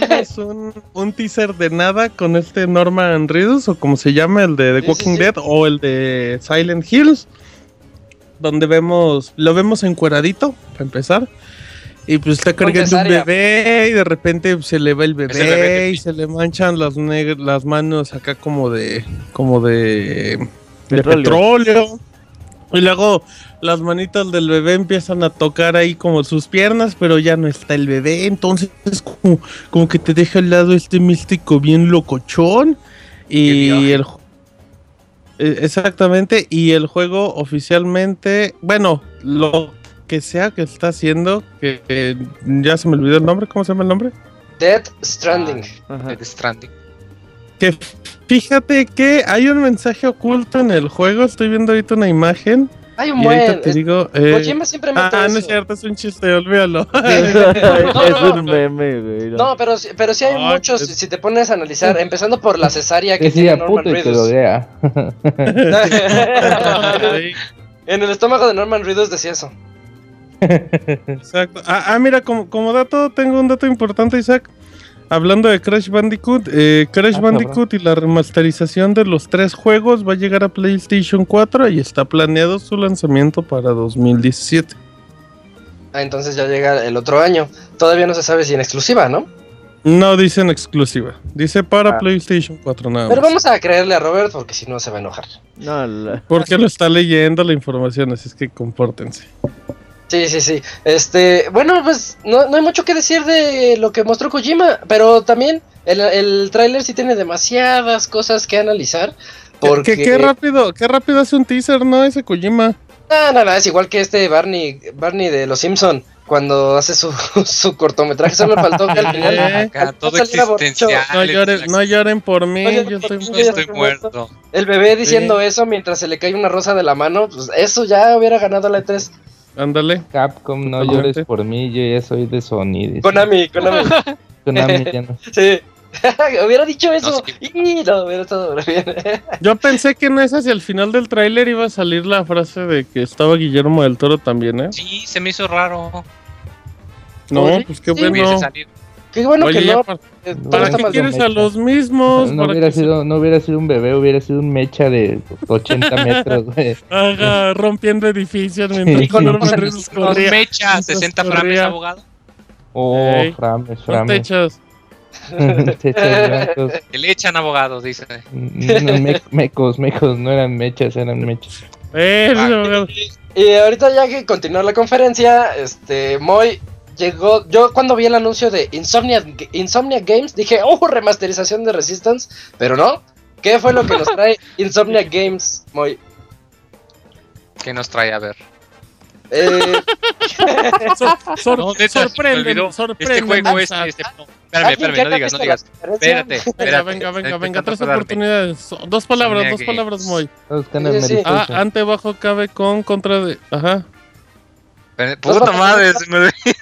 Vimos un, un teaser de nada con este Norman Reedus, o como se llama, el de The Sí, sí, Walking sí. Dead, o el de Silent Hills, donde vemos, lo vemos encueradito, para empezar. Y pues está cargando un bebé y de repente se le va el bebé, el y se le manchan las, neg- las manos acá como de como de, de Petróleo. petróleo. Y luego las manitas del bebé empiezan a tocar ahí como sus piernas, pero ya no está el bebé. Entonces es como, como que te deja al lado este místico bien locochón. Y el eh, Exactamente, y el juego oficialmente, bueno, lo que sea que está haciendo, que, que ya se me olvidó el nombre, ¿cómo se llama el nombre? Dead Stranding. Ajá. Death Stranding. Que fíjate que hay un mensaje oculto en el juego, estoy viendo ahorita una imagen Hay un y ahorita buen. te es- digo... eh, Kojima siempre mete ah, no es cierto, es un chiste, olvídalo. No, es un meme, güey. no. No, pero, sí- pero sí hay Ay, muchos, es- si te pones a analizar, empezando por la cesárea que Decía tiene Norman Reedus. en el estómago de Norman Reedus decía eso. Exacto. Ah, ah, mira, como, como dato, tengo un dato importante, Isaac. Hablando de Crash Bandicoot, eh, Crash Ah, Bandicoot y la remasterización de los tres juegos va a llegar a PlayStation 4 y está planeado su lanzamiento para 2017. Ah, entonces ya llega el otro año. Todavía no se sabe si en exclusiva, ¿no? No dicen exclusiva, dice para Ah. PlayStation 4 nada Pero más. vamos a creerle a Robert porque si no se va a enojar. No, la- Porque lo está leyendo la información, así es que compórtense. Sí, sí, sí. Este, bueno, pues no, no hay mucho que decir de lo que mostró Kojima, pero también el, el tráiler sí tiene demasiadas cosas que analizar. Porque... Qué, qué rápido, qué rápido hace un teaser, ¿no? Ese Kojima. No, no, no, es igual que este Barney, Barney de Los Simpson cuando hace su, su cortometraje. Solo faltó que al final. Eh, Acá todo existencial. No lloren, no lloren por mí, No lloren yo por estoy mí, muerto. ya Estoy estoy muerto. El bebé diciendo eso mientras se le cae una rosa de la mano, pues eso ya hubiera ganado la E3. Ándale. Capcom, no Totalmente. llores por mí, yo ya soy de Sony. dice. Konami, Konami. Konami ya no. Sí. hubiera dicho eso. sí. Y no, hubiera estado bien. Yo pensé que no es hacia el final del tráiler iba a salir la frase de que estaba Guillermo del Toro también, ¿eh? Sí, se me hizo raro. No, pues qué sí, bueno. Hubiese salido. Qué bueno Oye, que no. ¿Para qué quieres a los mismos? No hubiera sido, no hubiera sido un bebé, hubiera sido un mecha de 80 metros, güey. haga rompiendo edificios mientras Con- mecha, Mientras 60 frames, abogado. Oh, Ey. frames, frames. techos. Techos blancos. Que le echan abogado, dice. No, me- mecos, mecos, no eran mechas, eran mechas. Eh, Ah, abogado. Y ahorita ya que continuó la conferencia, este, Moy llegó, yo cuando vi el anuncio de Insomnia, Insomnia Games dije, oh, remasterización de Resistance, pero no. ¿Qué fue lo que nos trae Insomnia Games, Moy? ¿Qué nos trae a ver? Eh, Sor- sor- No, neta, sorprende, sorprende. Este juego es. Este, no, espérame, ¿alguien espérame, no digas, no digas. Espérate, Venga, espérate. venga, venga, tres oportunidades. Dos palabras, dos palabras, sí. Ah, ante bajo cabe con contra de. Ajá. Dos Puta madre, se me olvidó. ¿Te vi-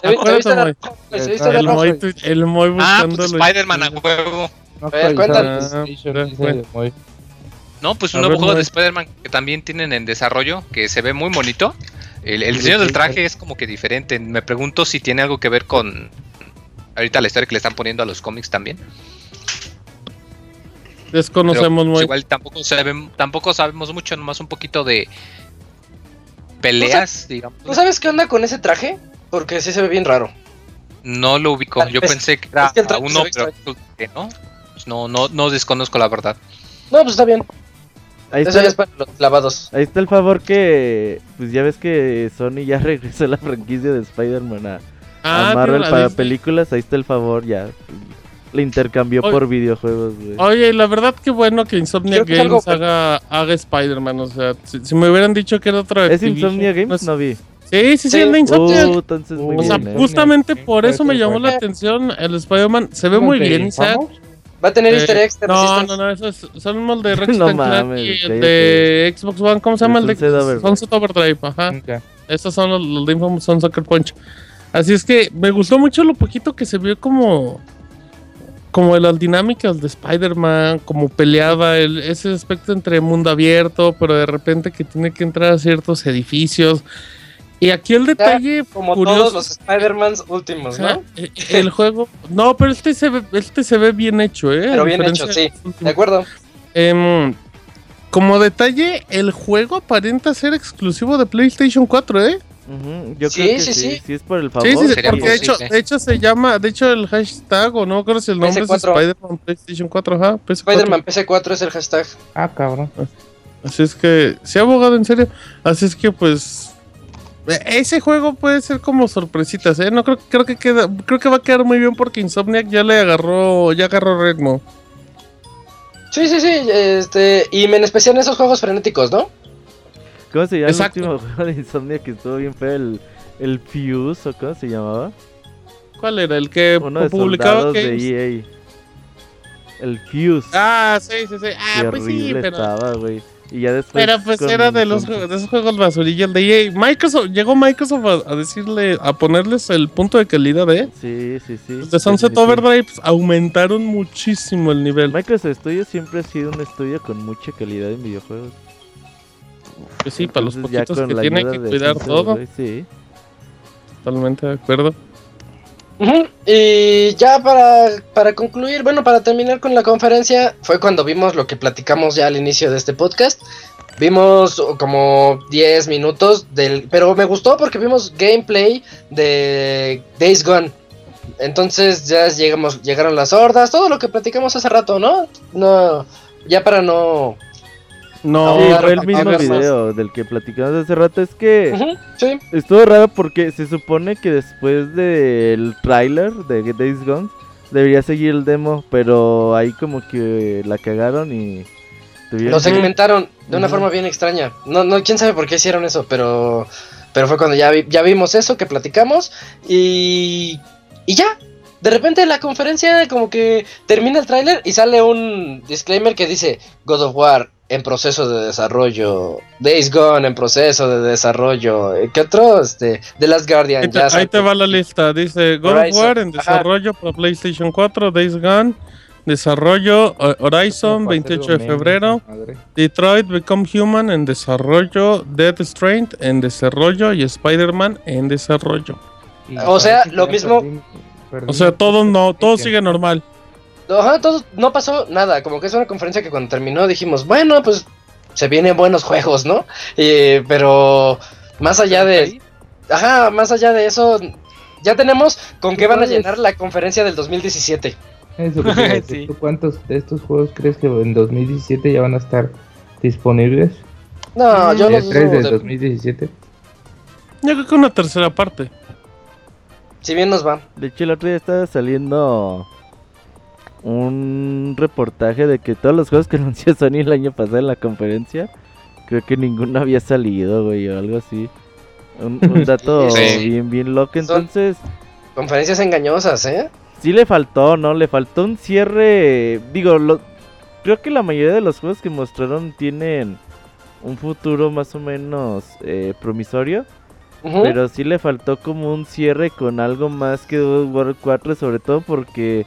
te Acuérdate, viste la- Moy. te viste la El? Moy, Moy Ah, pues Spider-Man a huevo. No Ah, muy- No, pues un nuevo juego de. Spider-Man que también tienen en desarrollo, que se ve muy bonito. El, el diseño del traje es como que diferente. Me pregunto si tiene algo que ver con ahorita la historia que le están poniendo a los cómics también. Desconocemos Pero, muy. Igual tampoco, sabem- tampoco sabemos mucho, nomás un poquito de peleas, digamos. ¿Tú sabes qué onda con ese traje? Porque sí se ve bien raro. No lo ubico. Yo Es- pensé que era es que el traje uno, pero que no. Pues no, no, no desconozco la verdad. No, pues está bien. Ahí Eso está, ya es para los clavados. ahí está el favor que. Pues ya ves que Sony ya regresó a la franquicia de Spider-Man a, a Ah, Marvel tío, la para Disney. películas. Ahí está el favor ya. Le intercambió Oye. por videojuegos, güey. Oye, la verdad que bueno que Insomnia Creo que es Games algo- haga, haga Spider-Man. O sea, si, si me hubieran dicho que era otro ¿Es Activision, Insomnia Games? pues- No vi. Sí, sí, sí, Sí. es de Insomnia. Uh, entonces muy O o sea, bien, ¿eh? justamente Sí, por eso me llamó la atención el Spider-Man. Se ve muy ¿De bien, Isaac. Va a tener Eh, easter eggs de No, no, no, esos son los de Ratchet No mames, y el de Xbox One. ¿Cómo se llama el de Sunset Overdrive. Ajá. Ok. Estos son los, los de Infamous Son Sucker Punch. Así es que me gustó mucho lo poquito que se vio como. Como de las dinámicas de Spider-Man, como peleaba, el, ese aspecto entre mundo abierto, pero de repente que tiene que entrar a ciertos edificios. Y aquí el detalle Como curioso todos los Spider-Mans últimos, ¿no? eh, El juego. No, pero este se ve, este se ve bien hecho, ¿eh? Pero bien hecho, sí. De acuerdo. Em, como detalle, el juego aparenta ser exclusivo de PlayStation 4, ¿eh? Yo Sí, creo que sí, sí, sí. sí. es por el favor. Sí, sí, porque de hecho, posible. de hecho se llama, de hecho el hashtag, o no acuerdo si el nombre es PS4. Spider-Man PlayStation 4, ajá, PS4. Spider-Man PC4 es el hashtag. Ah, cabrón. Así es que, sí, abogado, en serio. Así es que, pues, ese juego puede ser como sorpresitas, ¿eh? No creo, creo que queda, creo que va a quedar muy bien porque Insomniac ya le agarró, ya agarró ritmo. Sí, sí, sí. Este, y en especial en esos juegos frenéticos, ¿no? ¿Cómo se llama Exacto. el último juego de Insomnia que estuvo bien feo? El, el Fuse, ¿o cómo se llamaba? ¿Cuál era? El que Uno de publicaba soldados de? EA. El Fuse. Ah, sí, sí, sí. Ah, Qué pues sí, pero. estaba. Y ya después. Pero pues con- era de los de esos juegos basurillas de EA. Microsoft, llegó Microsoft a, a decirle, a ponerles el punto de calidad, ¿eh? Sí, sí, sí. Los de Sunset. Overdrive pues, aumentaron muchísimo el nivel. Microsoft Studios siempre ha sido un estudio con mucha calidad en videojuegos. Que sí, para los poquitos que tienen que cuidar todo. Overdrive, Sí. Totalmente de acuerdo. Y ya para, para concluir, bueno, para terminar con la conferencia, fue cuando vimos lo que platicamos ya al inicio de este podcast. Vimos como 10 minutos del... Pero me gustó porque vimos gameplay de Days Gone. Entonces ya llegamos, llegaron las hordas, todo lo que platicamos hace rato, ¿no? No, ya para no... No, Sí, fue el mismo video del que platicamos hace rato. Es que sí, estuvo raro porque se supone que después del tráiler de Days Gone debería seguir el demo, pero ahí como que la cagaron y tuvieron lo que- segmentaron de una forma bien extraña. No, no, quién sabe por qué hicieron eso, pero, pero fue cuando ya, vi- ya vimos eso que platicamos y, y ya. De repente la conferencia como que termina el tráiler y sale un disclaimer que dice God of War en proceso de desarrollo, Days Gone en proceso de desarrollo, eh, ¿qué otro? Este, The Last Guardian. ahí te, ya ahí te va la lista. Dice God of War en ajá. desarrollo para PlayStation 4, Days Gone, desarrollo eh, Horizon 28 de febrero, Detroit Become Human en desarrollo, Dead Strand en desarrollo y Spider-Man en desarrollo. O sea, lo mismo- O sea, todo no, todo sigue normal. Ajá, todo, no pasó nada, como que es una conferencia que cuando terminó dijimos, bueno, pues se vienen buenos juegos, ¿no? Eh, pero más allá de... Ajá, más allá de eso, ya tenemos con qué van a llenar la conferencia del 2017. Eso que Sí. ¿Tú cuántos de estos juegos crees que en 2017 ya van a estar disponibles? No, yo ¿El los 3 del dudo, de- 2017? Yo creo que una tercera parte. si bien nos va. De hecho, el otro día estaba saliendo un reportaje de que todos los juegos que anunció Sony el año pasado en la conferencia, creo que ninguno había salido, güey, o algo así. Un, un dato Sí. bien, bien loco. Entonces, Conferencias engañosas, ¿eh? sí le faltó, ¿no? Le faltó un cierre. Digo, lo, creo que la mayoría de los juegos que mostraron tienen un futuro más o menos eh, promisorio. Pero sí le faltó como un cierre con algo más que War 4, sobre todo porque,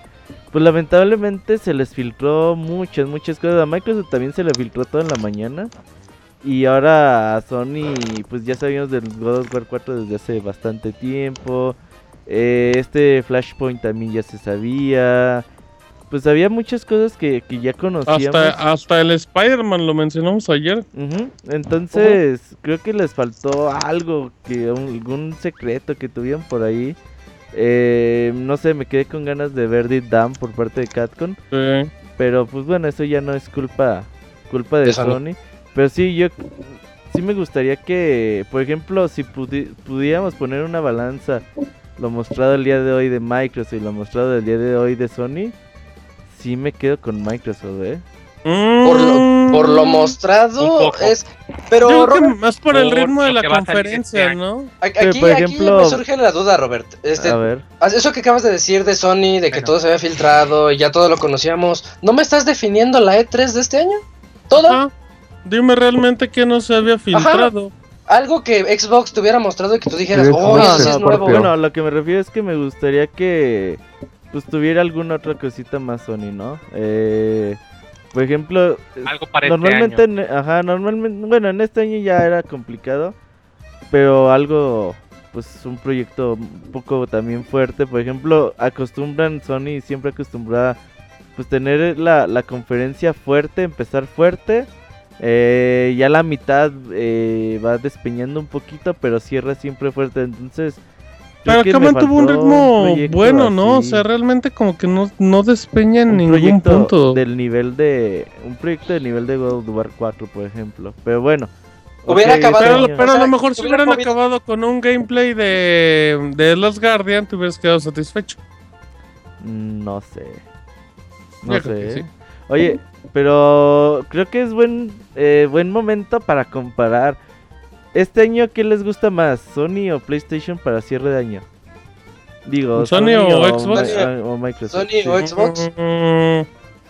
pues lamentablemente se les filtró muchas, muchas cosas. A Microsoft también se le filtró todo en la mañana. Y ahora a Sony, pues ya sabíamos del God of War 4 desde hace bastante tiempo. Eh, este Flashpoint también ya se sabía. Pues había muchas cosas que, que ya conocíamos. Hasta, hasta el Spider-Man lo mencionamos ayer. Entonces, creo que les faltó algo, que algún secreto que tuvieron por ahí. Eh, no sé, me quedé con ganas de ver Dead Dam por parte de Capcom. Sí. Pero pues bueno, eso ya no es culpa culpa de, De Sony. Sony. Pero sí, yo sí me gustaría que, por ejemplo, si pudi- pudiéramos poner una balanza lo mostrado el día de hoy de Microsoft y lo mostrado el día de hoy de Sony, sí me quedo con Microsoft, ¿eh? Por lo, por lo Un mostrado es... Yo Pero creo que Robert, más por el Por ritmo de la conferencia, este ¿no? aquí, me surge la duda, Robert. Este, A ver. Eso que acabas de decir de Sony, de que Bueno. todo se había filtrado y ya todo lo conocíamos, ¿no me estás definiendo la E3 de este año? ¿Todo? Ajá. Dime realmente que no se había filtrado. Algo que Xbox te hubiera mostrado y que tú dijeras, Sí, oh, no, eso sí no, es nuevo. Bueno, a lo que me refiero es que me gustaría que pues tuviera alguna otra cosita más Sony, ¿no? Eh, por ejemplo, Algo para este normalmente, año. en- ajá, normalmente, bueno, en este año ya era complicado, pero algo, pues un proyecto un poco también fuerte, por ejemplo, acostumbran Sony siempre acostumbra pues tener la, la conferencia fuerte, empezar fuerte. eh, ya la mitad eh, va despeñando un poquito, pero cierra siempre fuerte. Entonces, Pero acá mantuvo un ritmo bueno, ¿no? O sea, realmente como que no, no despeña en un ningún proyecto punto. del nivel de un proyecto del nivel de God of War 4, por ejemplo. Pero bueno, Hubiera ok, acabado- Pero, pero a lo mejor si hubiera hubieran acabado con un gameplay de, de Lost Guardian, te hubieras quedado satisfecho. Mm, No sé. No Yo sé. sí. Oye, pero creo que es buen eh, buen momento para comparar. Este año, ¿qué les gusta más? ¿Sony o PlayStation para cierre de año? Digo, ¿Sony o Xbox? Mi- o Microsoft. Sony sí. o Xbox.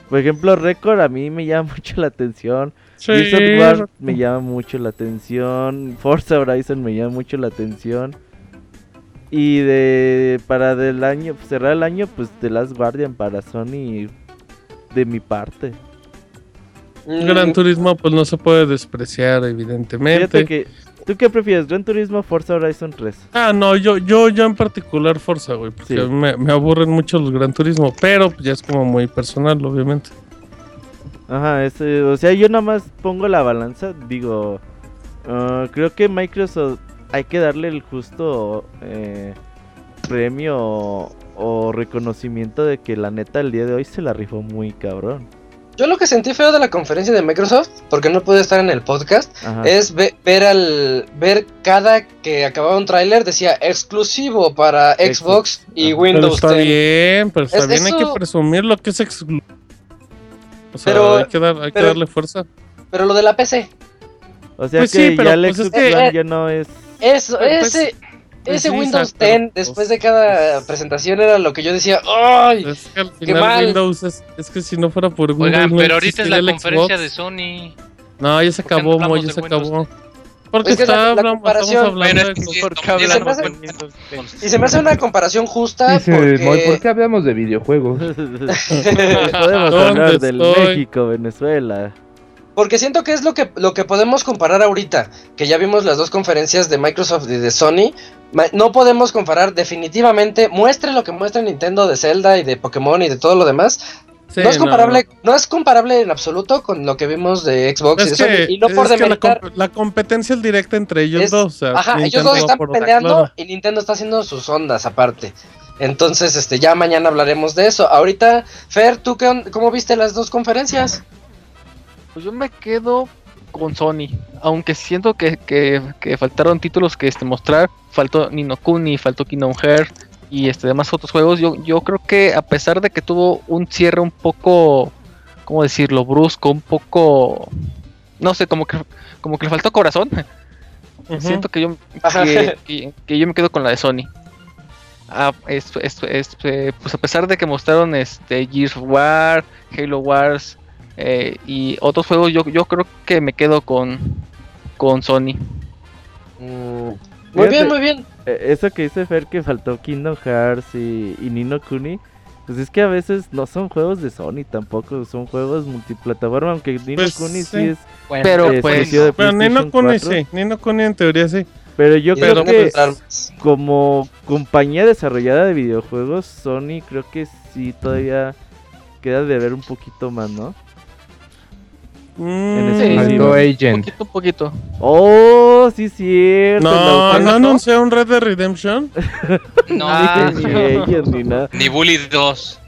Por ejemplo, Record a mí me llama mucho la atención. sí, War me llama mucho la atención. Forza Horizon me llama mucho la atención. Y de para del año, cerrar el año, pues The Last Guardian para Sony de mi parte. Mm, Gran Turismo pues no se puede despreciar, evidentemente. Fíjate que ¿tú qué prefieres? Gran Turismo o Forza Horizon 3? Ah, no, yo, yo, yo en particular Forza, güey, porque Sí. me, me aburren mucho los Gran Turismo, pero pues, ya es como muy personal, obviamente. Ajá, ese, o sea, yo nada más pongo la balanza, digo, ah, creo que Microsoft hay que darle el justo eh, premio o, o reconocimiento de que la neta el día de hoy se la rifó muy cabrón. Yo lo que sentí feo de la conferencia de Microsoft, porque no pude estar en el podcast, Ajá. es ve- ver al ver cada que acababa un tráiler decía exclusivo para Xbox. Xbox y Ajá. Pero Windows está 10. bien, pero está Es- bien, hay que eso- presumir lo que es exclusivo. O sea, Pero- hay que, dar, hay que pero- darle fuerza. Pero lo de la PC, O sea Pues que sí, pero ya el pues es Xbox que- One ya no es... eso, Pero, ese, pues ese sí, Windows Isaac, pero, 10 pues, después de cada presentación era lo que yo decía, ¡ay! Es que al qué final mal. Windows es, es que si no fuera por Windows Oigan, no pero ahorita es la conferencia Xbox. de Sony. No, ya se ¿Por qué no acabó, Mo, hablamos ya se Windows? acabó. Porque Es que la- está, la comparación- estamos hablando de... es que ¿Por qué no, ya hablamos estamos de con- Windows con- Y se me hace una comparación justa Dice, porque... Moy, ¿por qué hablamos de videojuegos? Podemos ¿Dónde hablar del? México, Venezuela. Porque siento que es lo que, lo que podemos comparar ahorita, que ya vimos las dos conferencias de Microsoft y de Sony. No podemos comparar definitivamente, muestre lo que muestra Nintendo de Zelda y de Pokémon y de todo lo demás. Sí, no es comparable, no. es comparable en absoluto con lo que vimos de Xbox y de que, Y no por es que la, demeritar. comp- la competencia es directa entre ellos Es- dos. O sea, Ajá, ellos dos están peleando claro. y Nintendo está haciendo sus ondas aparte. Entonces, este, ya mañana hablaremos de eso. Ahorita, Fer, ¿tú qué cómo viste las dos conferencias? Pues yo me quedo con Sony. Aunque siento que, que, que faltaron títulos que este mostrar. Faltó Nino Kuni, faltó Kingdom Hearts y este demás otros juegos. Yo, yo creo que a pesar de que tuvo un cierre un poco, ¿cómo decirlo? Brusco, un poco, no sé, como que como que le faltó corazón. Siento que yo, que, que- que yo me quedo con la de Sony. Ah, es- es- es- eh, pues a pesar de que mostraron este Gears of War, Halo Wars eh, y otros juegos, yo, yo creo que me quedo con, con Sony. Mm, Muy bien, muy bien. eh, Eso que dice Fer que faltó Kingdom Hearts y, y Nino Kuni. Pues es que a veces no son juegos de Sony tampoco, son juegos multiplataforma, aunque Nino Pues, Kuni sí, sí. es Pero eh, pues, exclusivo de Pero Nino Kuni 4. sí, Nino Kuni en teoría sí. Pero yo creo que como compañía desarrollada de videojuegos, Sony creo que sí todavía queda de ver un poquito más, ¿no? Mm, Faltó un Agent. poquito, un poquito. Oh, sí cierto. No, no anunció un Red Dead Redemption. No, Ah, Ni ellos ni nada. ni Bully 2.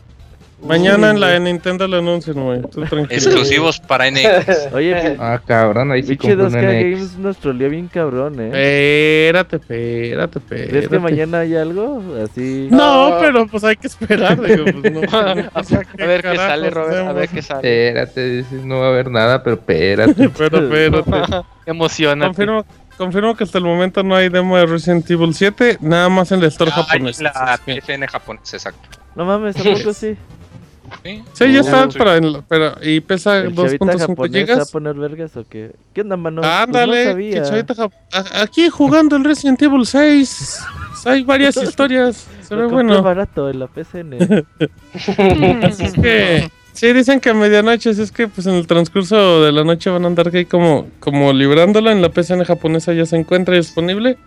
Mañana en la de Nintendo lo anuncian, güey. Tú tranquilo. Exclusivos para NX. Oye, Ah, cabrón, ahí sí compré 2K un NX. Games nos troleó bien cabrón, ¿eh? Espérate, espérate, espérate. ¿Crees que mañana hay algo? Así. No, No. pero pues hay que esperar, digo, pues no. o sea, A ver qué sale, Robert, a ver hacemos? qué sale. Espérate, dices, no va a haber nada, pero espérate. Pero espérate. Emocionante. Confirmo, confirmo que hasta el momento no hay demo de Resident Evil 7, nada más en el store japonés. La PSN japonés, exacto. No mames, ¿tampoco sí? Sí. Sí, ya está, pero, en- pero y pesa ¿El chavita 2.5 japonés va a gigas. poner vergas o qué? ¿Qué onda, mano? Pues Ándale, no que aquí jugando el Resident Evil 6. Hay varias historias, se ve bueno. barato en la PCN. Así es que sí dicen que a medianoche, es que pues en el transcurso de la noche van a andar ahí como, como librándola en la PCN japonesa ya se encuentra disponible.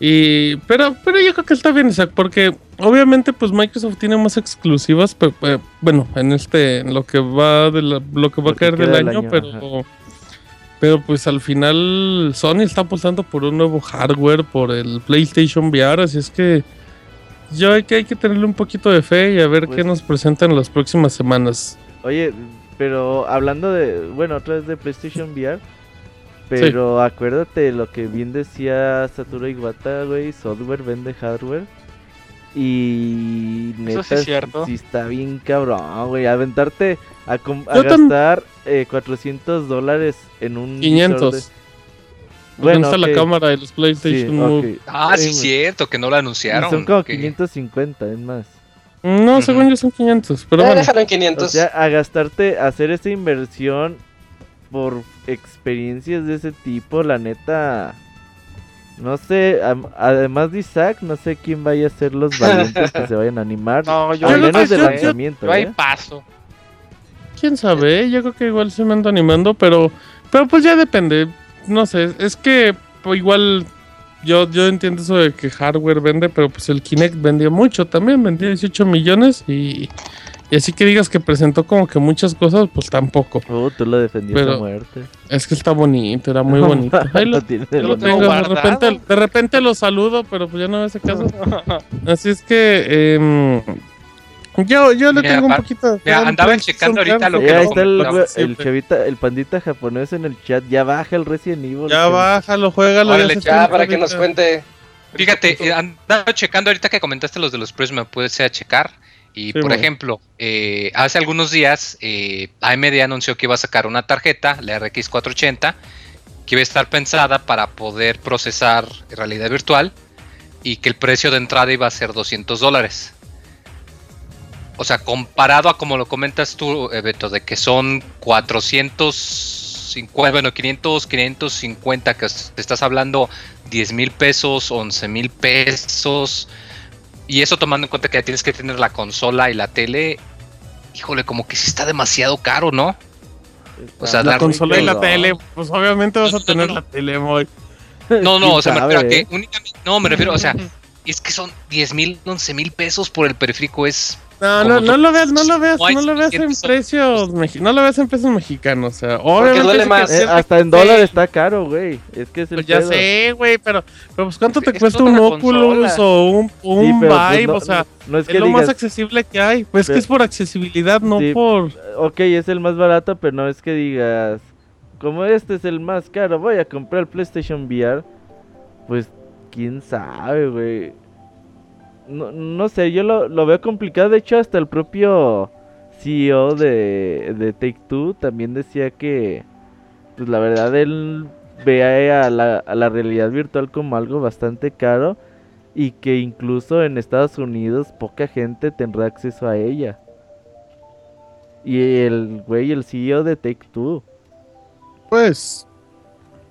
Y pero pero yo creo que está bien, Isaac, porque obviamente pues Microsoft tiene más exclusivas, pe- pe- bueno, en este en lo que va de la- lo que va a caer del año, año, pero pero pues al final Sony está apostando por un nuevo hardware, por el PlayStation VR, así es que yo hay que, hay que tenerle un poquito de fe y a ver Pues- qué nos presentan en las próximas semanas. Oye, pero hablando de. Bueno, otra vez de PlayStation VR. Pero acuérdate lo que bien decía Satoru Iwata, güey. Software vende hardware. Y neta, sí es cierto. sí está bien cabrón, güey. Aventarte a, com- a gastar eh, 400 dólares en un. visor 500. de- Bueno, está la cámara de los Sí, PlayStation. Move. Ah, sí, Eh, cierto, que no lo y anunciaron. Son como que- 550, es más. No, según yo son 500, pero Eh, bueno. déjalo en O 500. sea, a gastarte, hacer esa inversión por experiencias de ese tipo, la neta. No sé, además de Isaac, no sé quién vaya a ser los valientes que se vayan a animar. No, yo al menos de yo- lanzamiento, Yo ahí ¿eh? paso. quién sabe, yo creo que igual se me ando animando, pero pero pues ya depende. No sé, es que pues, igual yo yo entiendo eso de que hardware vende, pero pues el Kinect vendió mucho también, vendió 18 millones y y así que digas que presentó como que muchas cosas, pues tampoco. Oh, tú lo defendías Pero- a muerte. Es que está bonito, era muy bonito. Ahí lo, Yo tengo de repente, de repente lo saludo, pero pues ya no me hace caso. Así es que em, yo, yo le Mira, tengo un poquito mira, andaba checando ahorita lo Eh, que ahí está el, chavita, el pandita japonés en el chat. Ya baja el Resident Evil. Ya bájalo, juégalo. Órale, Ya, para que nos cuente. Fíjate, eh, andaba checando ahorita que comentaste los de los precios, me puse a checar. Y Sí, por ejemplo, eh, hace algunos días eh, AMD anunció que iba a sacar una tarjeta, la RX 480, que iba a estar pensada para poder procesar realidad virtual y que el precio de entrada iba a ser 200 dólares. O sea, comparado a como lo comentas tú, eh, Beto, de que son 450, bueno, 500, 550, que te estás hablando 10 mil pesos, 11 mil pesos. Y eso tomando en cuenta que ya tienes que tener la consola y la tele. Híjole, como que sí está demasiado caro, ¿no? O sea, La consola y la tele, pues obviamente vas No, a no, tener no, la tele, muy. No, no, ¿Quién o sea, me refiero a eh? que únicamente. No, me refiero, o sea, es que son 10 mil, 11 mil pesos por el periférico. Es. No, no, no lo veas, no lo veas, No lo veas en precios, mexi- no lo veas en pesos mexicanos, o sea, duele obviamente sí que. Eh, sí, hasta en sí, dólar está caro, güey. Es que es el Pues ya pedo. sé, güey, pero, pero pues cuánto te Es cuesta un Oculus consola. o un, Sí, un pero, pues, Vive, no- o sea, no es es que lo más accesible que hay. Pues Pero- que es por accesibilidad, no Sí. por... ok, es el más barato, pero no es que digas, como este es el más caro, voy a comprar el PlayStation VR. Pues, quién sabe, güey. No, no sé, yo lo, lo veo complicado. De hecho, hasta el propio CEO de, de Take Two también decía que, pues la verdad, él ve a la, la realidad virtual como algo bastante caro y que incluso en Estados Unidos poca gente tendrá acceso a ella. Y el güey, el CEO de Take Two. Pues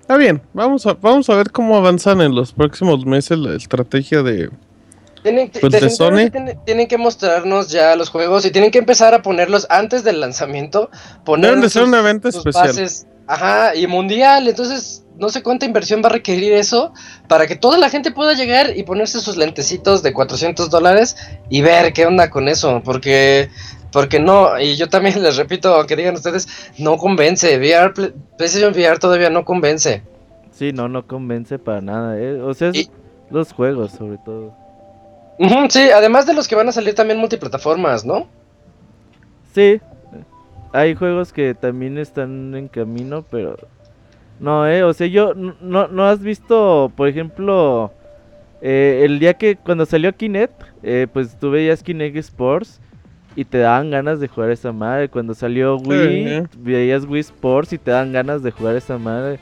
está bien, vamos vamos a ver cómo avanzan en los próximos meses la estrategia de, Tienen, que- Pues de definitivamente Sony. tienen- tienen que mostrarnos ya los juegos y tienen que empezar a ponerlos antes del lanzamiento. Poner Deben de ser sus- un evento sus especial. bases, ajá, y mundial. Entonces, no sé cuánta inversión va a requerir eso para que toda la gente pueda llegar y ponerse sus lentecitos de 400 dólares y ver qué onda con eso. Porque, porque no, y yo también les repito, aunque digan ustedes, no convence. VR, Play- PlayStation VR todavía no convence. Sí, no, no convence para nada. eh. O sea, es Y- los juegos sobre todo. Sí, además de los que van a salir también multiplataformas, ¿no? Sí, hay juegos que también están en camino, pero no, eh, o sea, yo no, no has visto, por ejemplo, eh, el día que cuando salió Kinect, eh, pues tú veías Kinect Sports y te daban ganas de jugar esa madre. Cuando salió Wii, Sí. veías Wii Sports y te dan ganas de jugar esa madre.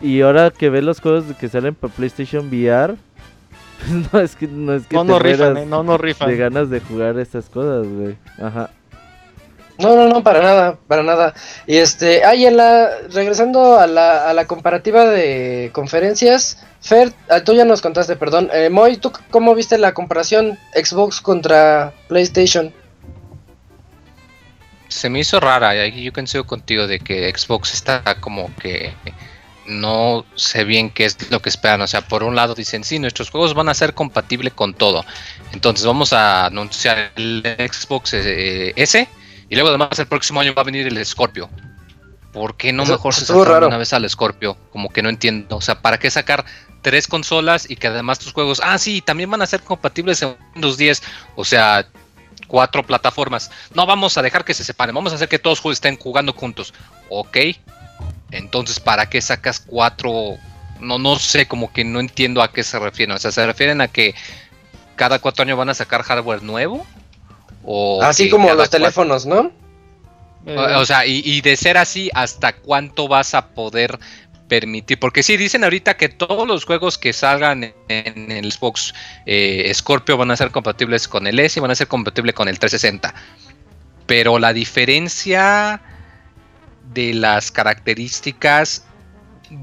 Y ahora que ves los juegos que salen para PlayStation VR, no es que no es que No, te no rifan, eh, no, no de rifan. ganas de jugar esas cosas, güey. Ajá. No, no, no, para nada, para nada. Y este, ay, en la, regresando a la, a la comparativa de conferencias, Fer, ah, tú ya nos contaste, perdón. Eh, Moy, ¿tú cómo viste la comparación Xbox contra PlayStation? Se me hizo rara, y ahí yo coincido contigo de que Xbox está como que no sé bien qué es lo que esperan. O sea, por un lado dicen, sí, nuestros juegos van a ser compatibles con todo. Entonces vamos a anunciar el Xbox eh, S y luego además el próximo año va a venir el Scorpio. ¿Por qué no Eso- mejor se raro. una vez al Scorpio? Como que no entiendo. O sea, ¿para qué sacar tres consolas y que además tus juegos, ah, sí, también van a ser compatibles en Windows 10? O sea, cuatro plataformas. No vamos a dejar que se separen, vamos a hacer que todos estén jugando juntos. Ok. Entonces, ¿para qué sacas cuatro? No, no sé, como que no entiendo a qué se refieren. O sea, ¿se refieren a que cada cuatro años van a sacar hardware nuevo? O Así que como los cuatro- teléfonos, ¿no? O, o sea, y, y de ser así, ¿hasta cuánto vas a poder permitir? Porque sí, dicen ahorita que todos los juegos que salgan en, en el Xbox eh, Scorpio van a ser compatibles con el S y van a ser compatibles con el 360. Pero la diferencia de las características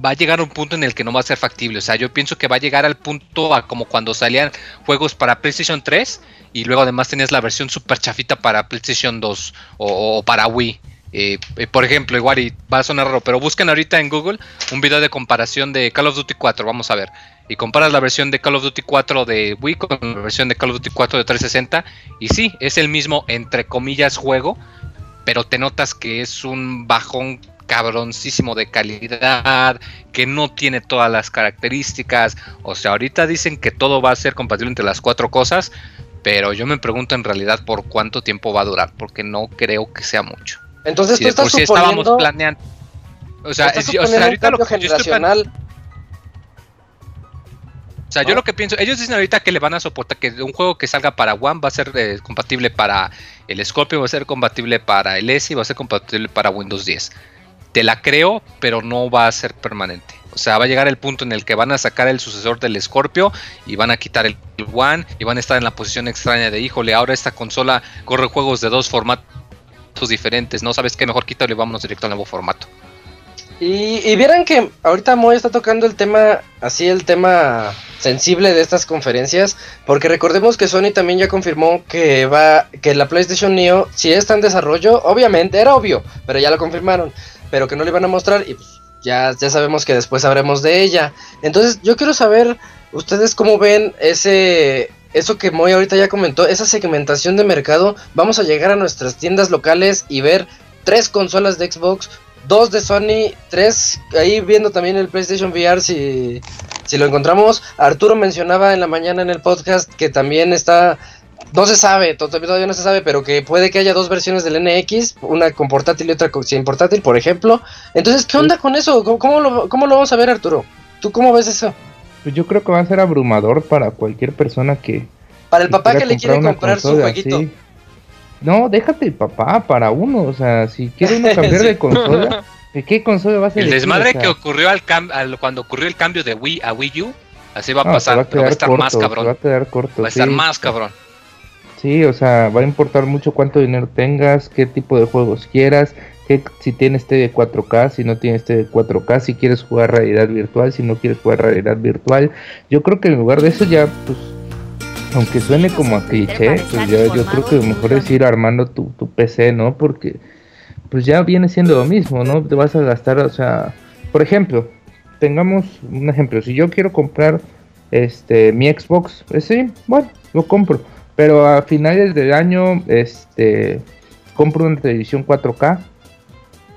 va a llegar a un punto en el que no va a ser factible. O sea, yo pienso que va a llegar al punto a como cuando salían juegos para PlayStation 3 y luego además tenías la versión super chafita para PlayStation 2 o, para Wii. Eh, eh, por ejemplo, igual y va a sonar raro, pero busquen ahorita en Google un video de comparación de Call of Duty 4, vamos a ver. Y comparas la versión de Call of Duty 4 de Wii con la versión de Call of Duty 4 de 360. Y sí, es el mismo, entre comillas, juego, pero te notas que es un bajón cabroncísimo de calidad, que no tiene todas las características. O sea, ahorita dicen que todo va a ser compatible entre las cuatro cosas, pero yo me pregunto en realidad por cuánto tiempo va a durar, porque no creo que sea mucho. Entonces Si tú de por estás sí estábamos planeando. O sea, es- o ahorita lo que yo estoy. O sea, yo lo que pienso, ellos dicen ahorita que le van a soportar que un juego que salga para One va a ser eh, compatible para el Scorpio, va a ser compatible para el S y va a ser compatible para Windows 10. Te la creo, pero no va a ser permanente. O sea, va a llegar el punto en el que van a sacar el sucesor del Scorpio y van a quitar el One y van a estar en la posición extraña de, híjole, ahora esta consola corre juegos de dos formatos diferentes, ¿no? ¿Sabes qué? Mejor quítalo y vámonos directo al nuevo formato. Y, y vieran que ahorita Moy está tocando el tema, así el tema sensible de estas conferencias, porque recordemos que Sony también ya confirmó que va, que la PlayStation Neo, si está en desarrollo, obviamente era obvio, pero ya lo confirmaron, pero que no le iban a mostrar y pues ya, ya sabemos que después sabremos de ella. Entonces yo quiero saber, ustedes cómo ven ese, eso que Moy ahorita ya comentó, esa segmentación de mercado, vamos a llegar a nuestras tiendas locales y ver tres consolas de Xbox, dos de Sony, tres, ahí viendo también el PlayStation VR si, si lo encontramos. Arturo mencionaba en la mañana en el podcast que también está, no se sabe, todavía no se sabe, pero que puede que haya dos versiones del NX, una con portátil y otra con, sin portátil, por ejemplo. Entonces, ¿qué onda con eso? ¿Cómo, cómo lo, ¿Cómo lo vamos a ver, Arturo? ¿Tú cómo ves eso? Pues yo creo que va a ser abrumador para cualquier persona que, Para el papá que le quiere comprar su jueguito. No, déjate papá, para uno, o sea, si quiere uno cambiar Sí. de consola, ¿De qué consola vas a El elegir? desmadre O sea, que ocurrió al cam- al- cuando ocurrió el cambio de Wii a Wii U, así va a no, pasar, va a pero va a estar corto, más cabrón. Va a quedar corto. Va a estar más cabrón. Sí, o sea, va a importar mucho cuánto dinero tengas, qué tipo de juegos quieras, qué, si tienes TV 4K, si no tienes TV 4K, si quieres jugar realidad virtual, si no quieres jugar realidad virtual. Yo creo que en lugar de eso ya, pues, aunque suene como a cliché, pues ya, yo creo que lo mejor es ir armando tu, tu PC, ¿no? Porque pues ya viene siendo lo mismo, ¿no? Te vas a gastar, o sea, por ejemplo, tengamos un ejemplo, si yo quiero comprar este mi Xbox, pues sí, bueno, lo compro, pero a finales del año este compro una televisión 4K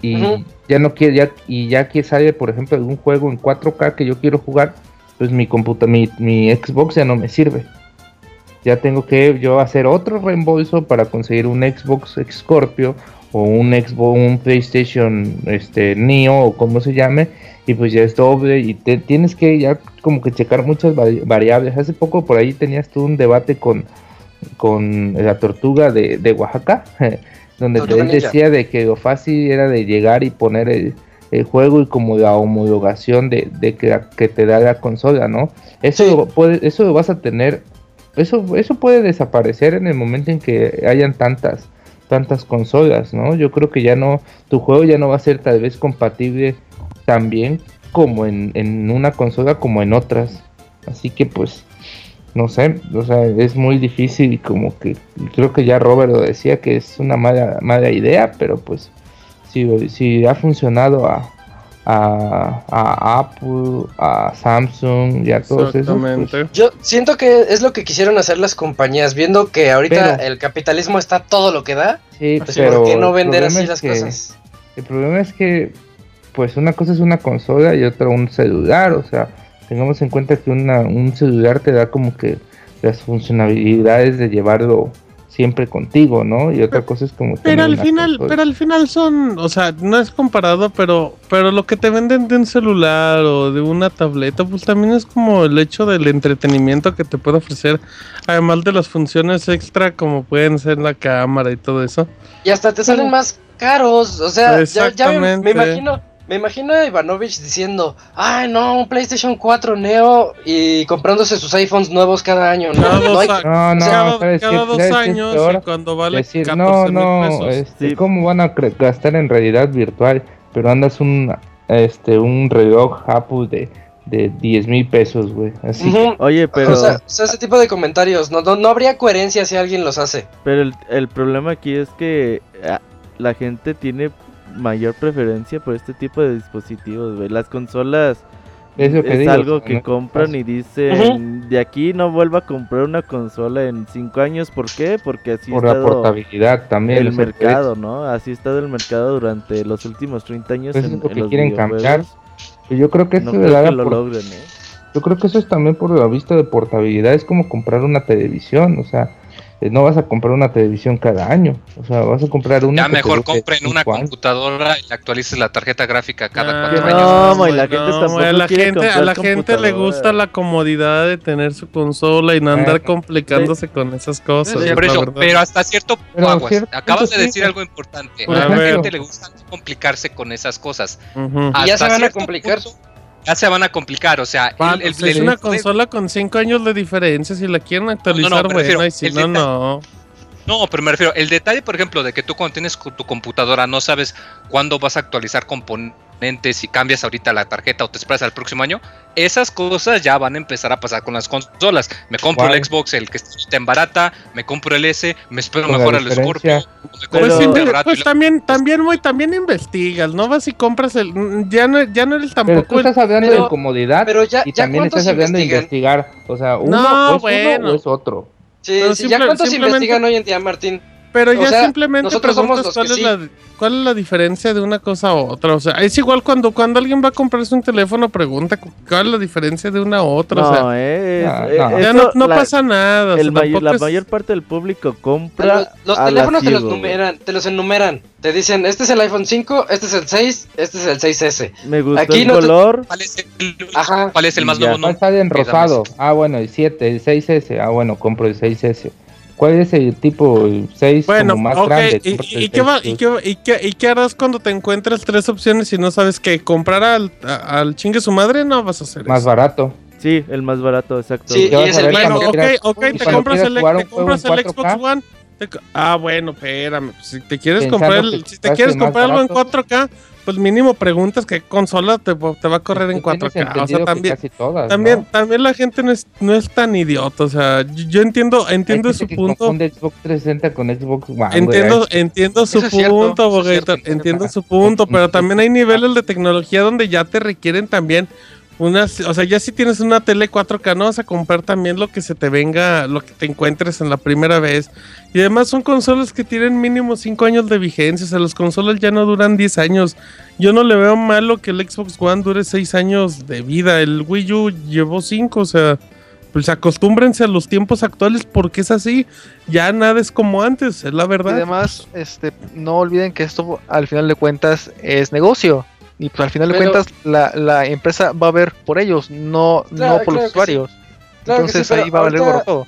y ya no quiero ya y ya que sale por ejemplo algún juego en 4K que yo quiero jugar, pues mi computa mi, mi Xbox ya no me sirve. Ya tengo que yo hacer otro reembolso para conseguir un Xbox Scorpio o un Xbox, un PlayStation este Neo o como se llame y pues ya es doble y te, tienes que ya como que checar muchas vari- variables. Hace poco por ahí tenías tú un debate con con la tortuga de, de Oaxaca, donde él decía de que lo fácil era de llegar y poner el, el juego y como la homologación de, de que, que te da la consola, ¿no? Eso Sí. puede, eso lo vas a tener, eso, eso puede desaparecer en el momento en que hayan tantas, tantas consolas, ¿no? Yo creo que ya no, tu juego ya no va a ser tal vez compatible tan bien como en, en una consola como en otras. Así que pues, no sé, o sea, es muy difícil y como que creo que ya Robert lo decía que es una mala, mala idea, pero pues si, si ha funcionado a, a, a Apple, a Samsung y a todos esos, pues. Yo siento que es lo que quisieron hacer las compañías, viendo que ahorita Pero- el capitalismo está todo lo que da. sí, Pues, pero ¿Por qué no vender así las que- cosas? El problema es que, pues una cosa es una consola y otra un celular, o sea, tengamos en cuenta que una, un celular te da como que las funcionalidades de llevarlo siempre contigo, ¿no? Y otra cosa es como... Pero al una final, consola. pero al final son, o sea, no es comparado, pero, pero lo que te venden de un celular o de una tableta, pues también es como el hecho del entretenimiento que te puede ofrecer, además de las funciones extra como pueden ser la cámara y todo eso. Y hasta te salen más caros. O sea, ya, ya me, imagino. Me imagino a Ivanovich diciendo, ay no, un PlayStation 4 Neo y comprándose sus iPhones nuevos cada año. No, Cada no hay- No, no, cada, ¿sabes cada qué? dos ¿Sabes qué es años peor? y cuando vale decir, 14 no, mil no, pesos. este, Sí. ¿cómo van a gastar en realidad virtual? Pero andas un, este, un reloj Apple de, de 10 mil pesos, güey. Así que- Ujú. Oye, pero, o, sea, o sea, ese tipo de comentarios, no, no, no habría coherencia si alguien los hace. pero el, el problema aquí es que ah, la gente tiene mayor preferencia por este tipo de dispositivos, güey. Las consolas Es lo que es digo, algo que no compran y dicen, de aquí no vuelva a comprar una consola en cinco años. ¿Por qué? Porque así por ha la estado portabilidad también. el mercado, ¿no? Así ha estado el mercado durante los últimos 30 años Pues en, es lo en que los quieren cambiar. Yo creo que No creo que lo por- logren, ¿eh? Yo creo que eso es también por la vista de portabilidad, es como comprar una televisión, o sea, no vas a comprar una televisión cada año, o sea, vas a comprar una Ya mejor compren una años. computadora y le actualices la tarjeta gráfica cada Ah, cuatro no, años. y la gente no, la gente, a la gente le gusta la comodidad de tener su consola y no andar complicándose con esas cosas. Sí, la por eso, verdad. pero hasta cierto Acabas de decir algo importante. Por a la gente le gusta complicarse con esas cosas. Y ya se van a complicar. punto, ya se van a complicar, o sea, el, el- pues es el- una el- consola con 5 años de diferencia. Si la quieren actualizar, me refiero, bueno, y si no, no. No, pero me refiero, el detalle, por ejemplo, de que tú cuando tienes tu computadora no sabes cuándo vas a actualizar componentes, si cambias ahorita la tarjeta o te esperas al próximo año, esas cosas ya van a empezar a pasar con las consolas. Me compro ¿Cuál? el Xbox, el que está en barata, me compro el S, me espero mejor al. Scorpio, me compro Pues, Pero- pues lo- también, también muy, también investigas, ¿no? Vas y compras el, ya no, ya no eres Pero tampoco tú el- estás hablando pero- de comodidad Pero ya, y ya también cuántos estás hablando investigan. de investigar, o sea, uno No, o es bueno. uno o es otro. Sí, Pero sí, ya simple- cuántos simplemente- investigan hoy en día, Martín. Pero O ya sea, simplemente nosotros somos preguntas los que cuál, es sí. la, cuál es la diferencia de una cosa a otra. O sea, es igual cuando, cuando alguien va a comprarse un teléfono, pregunta cu- cuál es la diferencia de una a otra. o sea, No, eh, no, es- no. eh, ya no, no la- pasa nada. o sea, el mayor- tampoco la es- mayor parte del público Los, compra los a la teléfonos te los numeran, te los enumeran. Te dicen, este es el iPhone 5, este es el 6, este es el 6S. Me gusta Aquí el no te- color. ¿Cuál es el, Ajá. cuál es el más nuevo? ¿Cuál No, sale en rosado? Ah, bueno, el 7, el 6S. Ah, bueno, compro el 6S. ¿Cuál es el tipo 6 Bueno, como más grande? ¿y, qué va- 6 y qué- y qué- y qué harás cuando te encuentres tres opciones y no sabes qué? ¿Comprar al, a- al chingue su madre? No vas a hacer más eso. barato. Sí, el más barato, exacto. Sí, ¿Qué vas y es el Bueno, ok, te compras el, te compras Xbox 4K, One. Ah, bueno, espérame. pues, si te quieres Pensando comprar, el- si te quieres comprar algo en barato. 4K, pues mínimo preguntas qué consola te, te va a correr en Tú tienes 4K. O sea, también, casi todas, también, ¿no? también la gente no es, no es tan idiota. O sea, yo, yo entiendo, Hay entiendo gente su que punto. confunde Xbox 360 con Xbox One. güey. Entiendo, entiendo su cierto, punto, cierto, entiendo su punto, pero también hay niveles de tecnología donde ya te requieren también unas, o sea, ya si tienes una tele 4K no vas a comprar también lo que se te venga, lo que te encuentres en la primera vez. Y además son consolas que tienen mínimo 5 años de vigencia, o sea, las consolas ya no duran 10 años. Yo no le veo malo que el Xbox One dure 6 años de vida, el Wii U llevó 5, o sea, pues acostúmbrense a los tiempos actuales porque es así. Ya nada es como antes, es la Y verdad. además, este, no olviden que esto al final de cuentas es negocio. Y pues al final de Pero- cuentas la, la empresa va a ver por ellos, no, Claro, no por claro los usuarios. Claro que sí, Entonces ahí va a valer ahorita- por todo.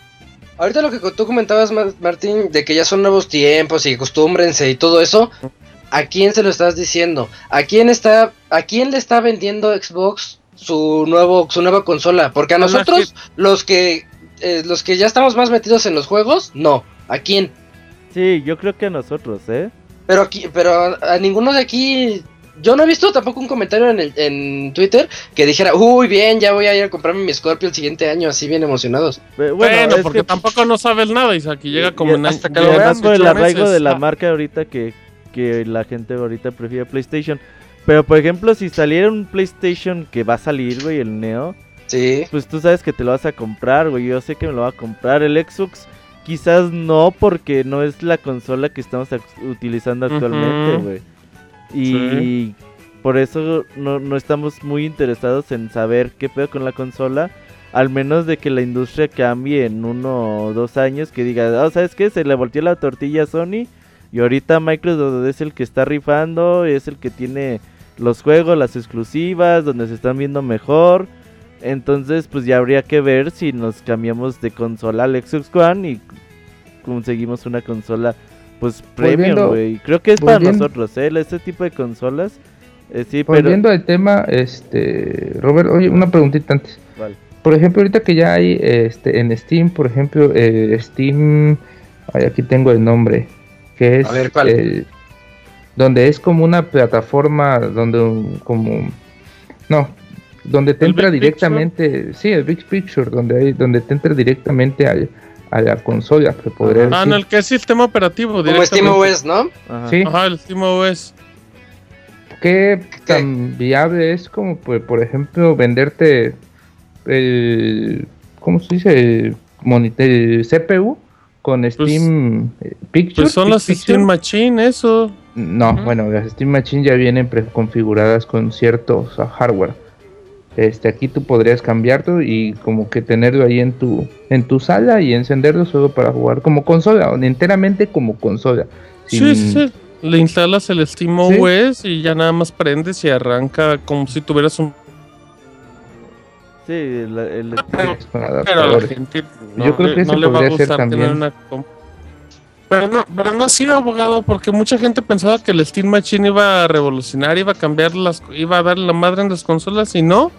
Ahorita lo que tú comentabas, Mar- Martín, de que ya son nuevos tiempos y acostúmbrense y todo eso, ¿a quién se lo estás diciendo? ¿A quién está, a quién le está vendiendo Xbox su nuevo, su nueva consola? Porque a nosotros, los que, eh, los que ya estamos más metidos en los juegos, no. ¿A quién? Sí, yo creo que a nosotros, ¿eh? Pero aquí, pero a, a ninguno de aquí. Yo no he visto tampoco un comentario en, el, en Twitter que dijera, uy, bien, ya voy a ir a comprarme mi Scorpio el siguiente año, así bien emocionados. Bueno, porque que- tampoco no sabes nada, Isaac, y llega como y- en hasta que y lo por el arraigo meses. de la Ah, marca ahorita que, que la gente ahorita prefiere PlayStation. Pero por ejemplo, si saliera un PlayStation que va a salir, güey, el Neo, Sí. pues tú sabes que te lo vas a comprar, güey. Yo sé que me lo va a comprar. El Xbox quizás no, porque no es la consola que estamos utilizando actualmente, güey. Y por eso no, no estamos muy interesados en saber qué pedo con la consola. Al menos de que la industria cambie en uno o dos años, que diga, oh, ¿sabes qué? Se le volteó la tortilla a Sony. Y ahorita Microsoft es el que está rifando, es el que tiene los juegos, las exclusivas, donde se están viendo mejor. Entonces, pues ya habría que ver si nos cambiamos de consola al Xbox One y conseguimos una consola, pues premium, Volviendo- güey. Creo que es para nosotros, ¿eh? Este tipo de consolas. eh, sí, pero. Volviendo al tema, este, Robert, oye, una preguntita antes. Vale. Por ejemplo, ahorita que ya hay este, en Steam, por ejemplo, eh, Steam, ay, aquí tengo el nombre, que es A ver, ¿cuál? el- donde es como una plataforma donde un- como no, donde te ¿El entra Big directamente, sí, el Big Picture, donde hay, donde te entra directamente al- a la consola, se podría Ah, decir. no, el que es sistema operativo. Como Steam directamente. OS, ¿no? Ajá. Sí. Ajá, el Steam OS. ¿Qué tan viable es como, pues, por ejemplo, venderte el, ¿cómo se dice? El, monitor, el CPU con Steam eh, Picture. Pues son las? Steam Machine, eso. No, bueno, las Steam Machine ya vienen preconfiguradas con ciertos ah, hardware. Este, aquí tú podrías cambiarlo y como que tenerlo ahí en tu en tu sala y encenderlo solo para jugar como consola, o enteramente como consola. Sí, sin- sí, sí. Le instalas el Steam Sí. OS y ya nada más prendes y arranca como si tuvieras un. Sí, el, el- Pero a la gente Yo creo le- que ese le va a podría ser gustar tener también. una Pero no, pero no ha sido abogado porque mucha gente pensaba que el Steam Machine iba a revolucionar, iba a cambiar las, iba a dar la madre en las consolas y no.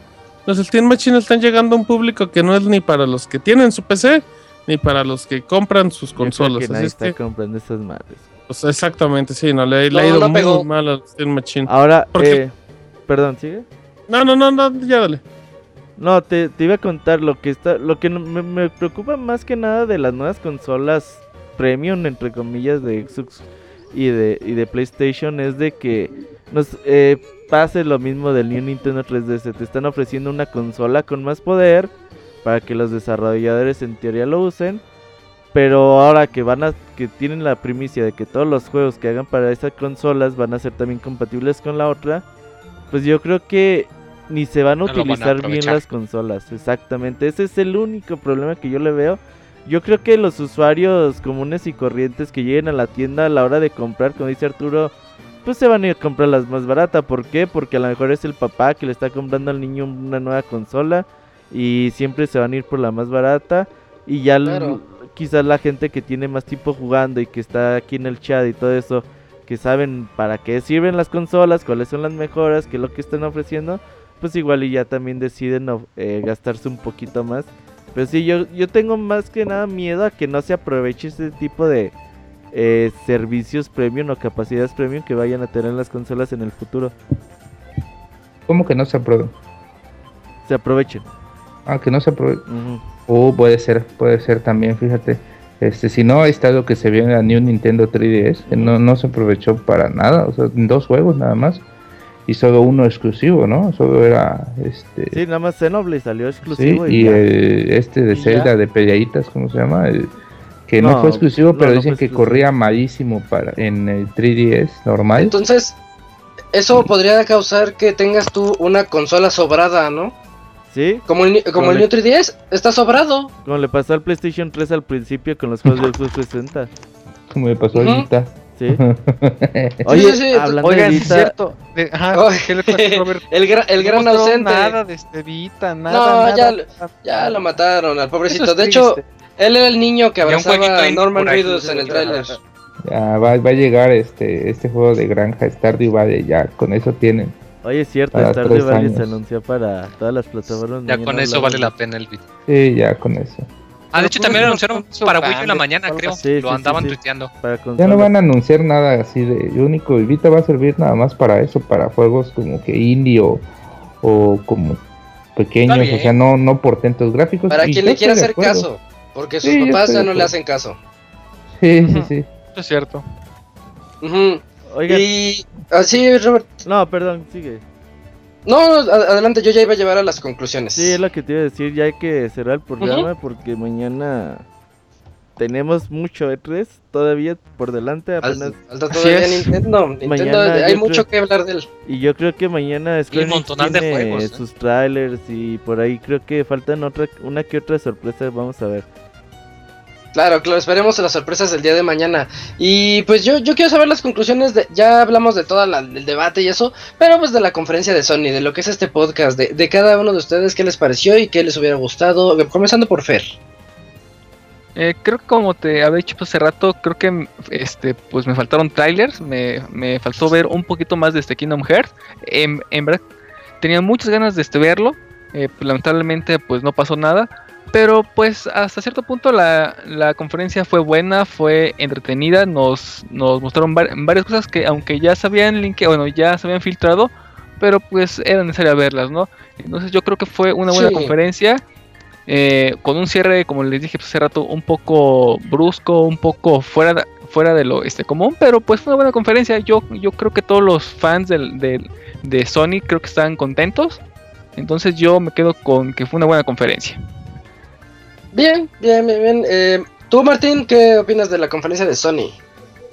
Los Steam Machine están llegando a un público que no es ni para los que tienen su PC ni para los que compran sus yo creo consolas. que Así nadie es está que, comprando esas madres. pues, exactamente, sí, no le, le ha ido no muy pegó. mal al Steam Machine. Ahora, Porque- eh, perdón, sigue. No, no, no, no, ya dale. No, te, te iba a contar lo que está, lo que me, me preocupa más que nada de las nuevas consolas premium entre comillas de Xbox y de, y de PlayStation es de que nos eh, pase lo mismo del New Nintendo 3DS. Te están ofreciendo una consola con más poder para que los desarrolladores en teoría lo usen. Pero ahora que van a que tienen la primicia de que todos los juegos que hagan para esas consolas van a ser también compatibles con la otra, pues yo creo que ni se van a No lo van a utilizar bien las consolas. Exactamente, ese es el único problema que yo le veo. Yo creo que los usuarios comunes y corrientes que lleguen a la tienda a la hora de comprar, como dice Arturo, pues se van a ir a comprar las más baratas. ¿Por qué? Porque a lo mejor es el papá que le está comprando al niño una nueva consola y siempre se van a ir por la más barata. Y ya Claro. quizás la gente que tiene más tiempo jugando y que está aquí en el chat y todo eso, que saben para qué sirven las consolas, cuáles son las mejoras, qué es lo que están ofreciendo, pues igual y ya también deciden eh, gastarse un poquito más. Pero sí, yo, yo tengo más que nada miedo a que no se aproveche este tipo de eh, servicios premium o capacidades premium que vayan a tener las consolas en el futuro. ¿Cómo que no se aprueben? Se aprovechen. Ah, que no se aprovechen. O puede ser, puede ser también, fíjate. Este, si no, está lo que se vio en la New Nintendo 3DS, que no, no se aprovechó para nada, o sea, dos juegos nada más, y solo uno exclusivo, ¿no? Solo era este. Sí, nada más Xenoblade salió exclusivo. y, este de Zelda de peleitas, ¿cómo se llama? Que no, fue exclusivo, pero dicen que corría malísimo para en el 3DS normal. Entonces, eso podría causar que tengas tú una consola sobrada, ¿no? ¿Sí? Como el, como el New 3DS, está sobrado. Como le pasó al PlayStation 3 al principio con los juegos de Xbox 360. Como le pasó a Vita. Sí. Oye, sí, sí, hablando Oigan, de es cierto. De, ajá, ¿qué le pasó, Robert? el, gra el gran ausente. Nada de este Vita, nada. No, nada, ya, nada. ya lo mataron al pobrecito. De hecho, él era el niño que abrazaba a Norman Reedus en el trailer. Ya va, va a llegar este este juego de granja Stardew Valley, ya con eso tienen. Oye, es cierto, Stardew Valley se anunció para todas las plataformas. Ya con eso vale la pena el video. Sí, ya con eso. Ah, de hecho también lo anunciaron para Wii U en la mañana, creo. Sí, lo andaban sí, sí, tuiteando. Ya no van a anunciar nada así de único. Vita va a servir nada más para eso, para juegos como que indie o, o como pequeños, o sea, no, no portentos gráficos. Para quien le quiera hacer caso, porque sus papás ya no le hacen caso. Sí, sí, sí. Eso es cierto. Uh -huh. Oigan. Y así, Robert. No, perdón, sigue. No, adelante, yo ya iba a llevar a las conclusiones. Sí, es lo que te iba a decir, ya hay que cerrar el programa uh -huh. porque mañana tenemos mucho E3 todavía por delante. Apenas... Falta todavía Nintendo. Nintendo mañana hay mucho creo... que hablar de él. Y yo creo que mañana Square tiene de juegos, ¿eh? sus trailers y por ahí creo que faltan otra, una que otra sorpresa, vamos a ver. Claro, claro, esperemos las sorpresas del día de mañana. Y pues yo, yo quiero saber las conclusiones de, ya hablamos de todo el debate y eso, pero pues de la conferencia de Sony, de lo que es este podcast, de, de cada uno de ustedes, qué les pareció y qué les hubiera gustado, comenzando por Fer. Eh, creo que como te había dicho hace rato, creo que este pues me faltaron trailers, me, me faltó ver un poquito más de este Kingdom Hearts. En, en verdad tenía muchas ganas de este verlo, eh, pues, lamentablemente pues no pasó nada. Pero pues hasta cierto punto la, la conferencia fue buena, fue entretenida, nos, nos mostraron var varias cosas que aunque ya se habían bueno, ya se habían filtrado, pero pues era necesario verlas, ¿no? Entonces yo creo que fue una buena sí. conferencia, eh, con un cierre, como les dije hace rato, un poco brusco, un poco fuera de, fuera de lo este, común, pero pues fue una buena conferencia, yo, yo creo que todos los fans del, del, de Sony creo que están contentos, entonces yo me quedo con que fue una buena conferencia. Bien, bien, bien, bien. Eh, Tú, Martín, ¿qué opinas de la conferencia de Sony?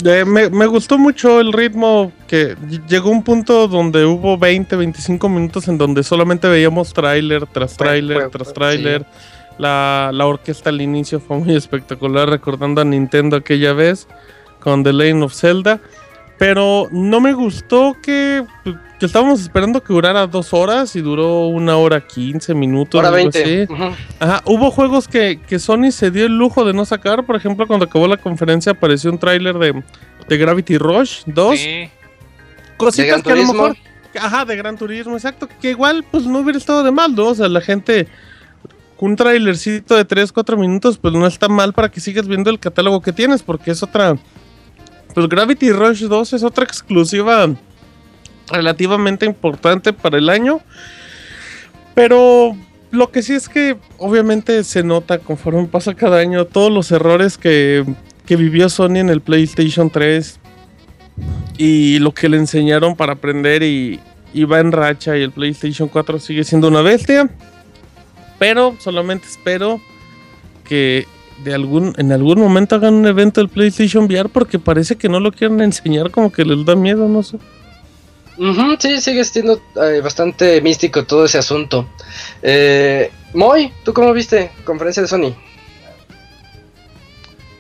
Eh, me, me, gustó mucho el ritmo que llegó un punto donde hubo 20, 25 minutos en donde solamente veíamos tráiler tras tráiler tras tráiler. Sí. La, la orquesta al inicio fue muy espectacular, recordando a Nintendo aquella vez con The Lane of Zelda. Pero no me gustó que, que estábamos esperando que durara dos horas y duró una hora quince minutos. Hora veinte. Uh -huh. Ajá, hubo juegos que, que, Sony se dio el lujo de no sacar. Por ejemplo, cuando acabó la conferencia apareció un tráiler de, de, Gravity Rush 2. Sí. Cositas que a lo mejor... Ajá, de Gran Turismo, exacto. Que igual pues no hubiera estado de mal, ¿no? O sea, la gente... Un trailercito de 3, 4 minutos pues no está mal para que sigas viendo el catálogo que tienes porque es otra pues Gravity Rush 2 es otra exclusiva relativamente importante para el año. Pero lo que sí es que obviamente se nota conforme pasa cada año todos los errores que, que vivió Sony en el PlayStation 3 y lo que le enseñaron para aprender y, y va en racha y el PlayStation 4 sigue siendo una bestia. Pero solamente espero que de algún en algún momento hagan un evento del PlayStation VR porque parece que no lo quieren enseñar, como que les da miedo, no sé. Uh -huh, sí, sigue siendo eh, bastante místico todo ese asunto. Eh, Moy, ¿tú cómo viste conferencia de Sony?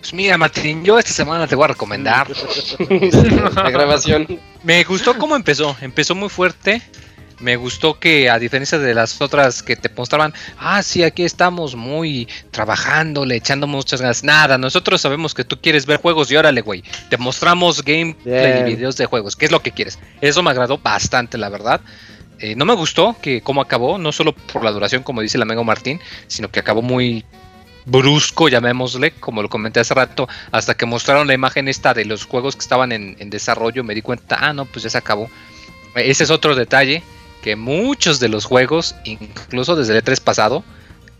Pues mira, Martín, yo esta semana te voy a recomendar la grabación. Me gustó cómo empezó, empezó muy fuerte. Me gustó que a diferencia de las otras que te mostraban, ah, sí, aquí estamos muy trabajando, le echando muchas ganas. Nada, nosotros sabemos que tú quieres ver juegos y órale, güey. Te mostramos gameplay y videos de juegos. ¿Qué es lo que quieres? Eso me agradó bastante, la verdad. Eh, no me gustó que cómo acabó, no solo por la duración, como dice el amigo Martín, sino que acabó muy brusco, llamémosle, como lo comenté hace rato, hasta que mostraron la imagen esta de los juegos que estaban en, en desarrollo, me di cuenta, ah, no, pues ya se acabó. Ese es otro detalle, que muchos de los juegos, incluso desde el E3 pasado,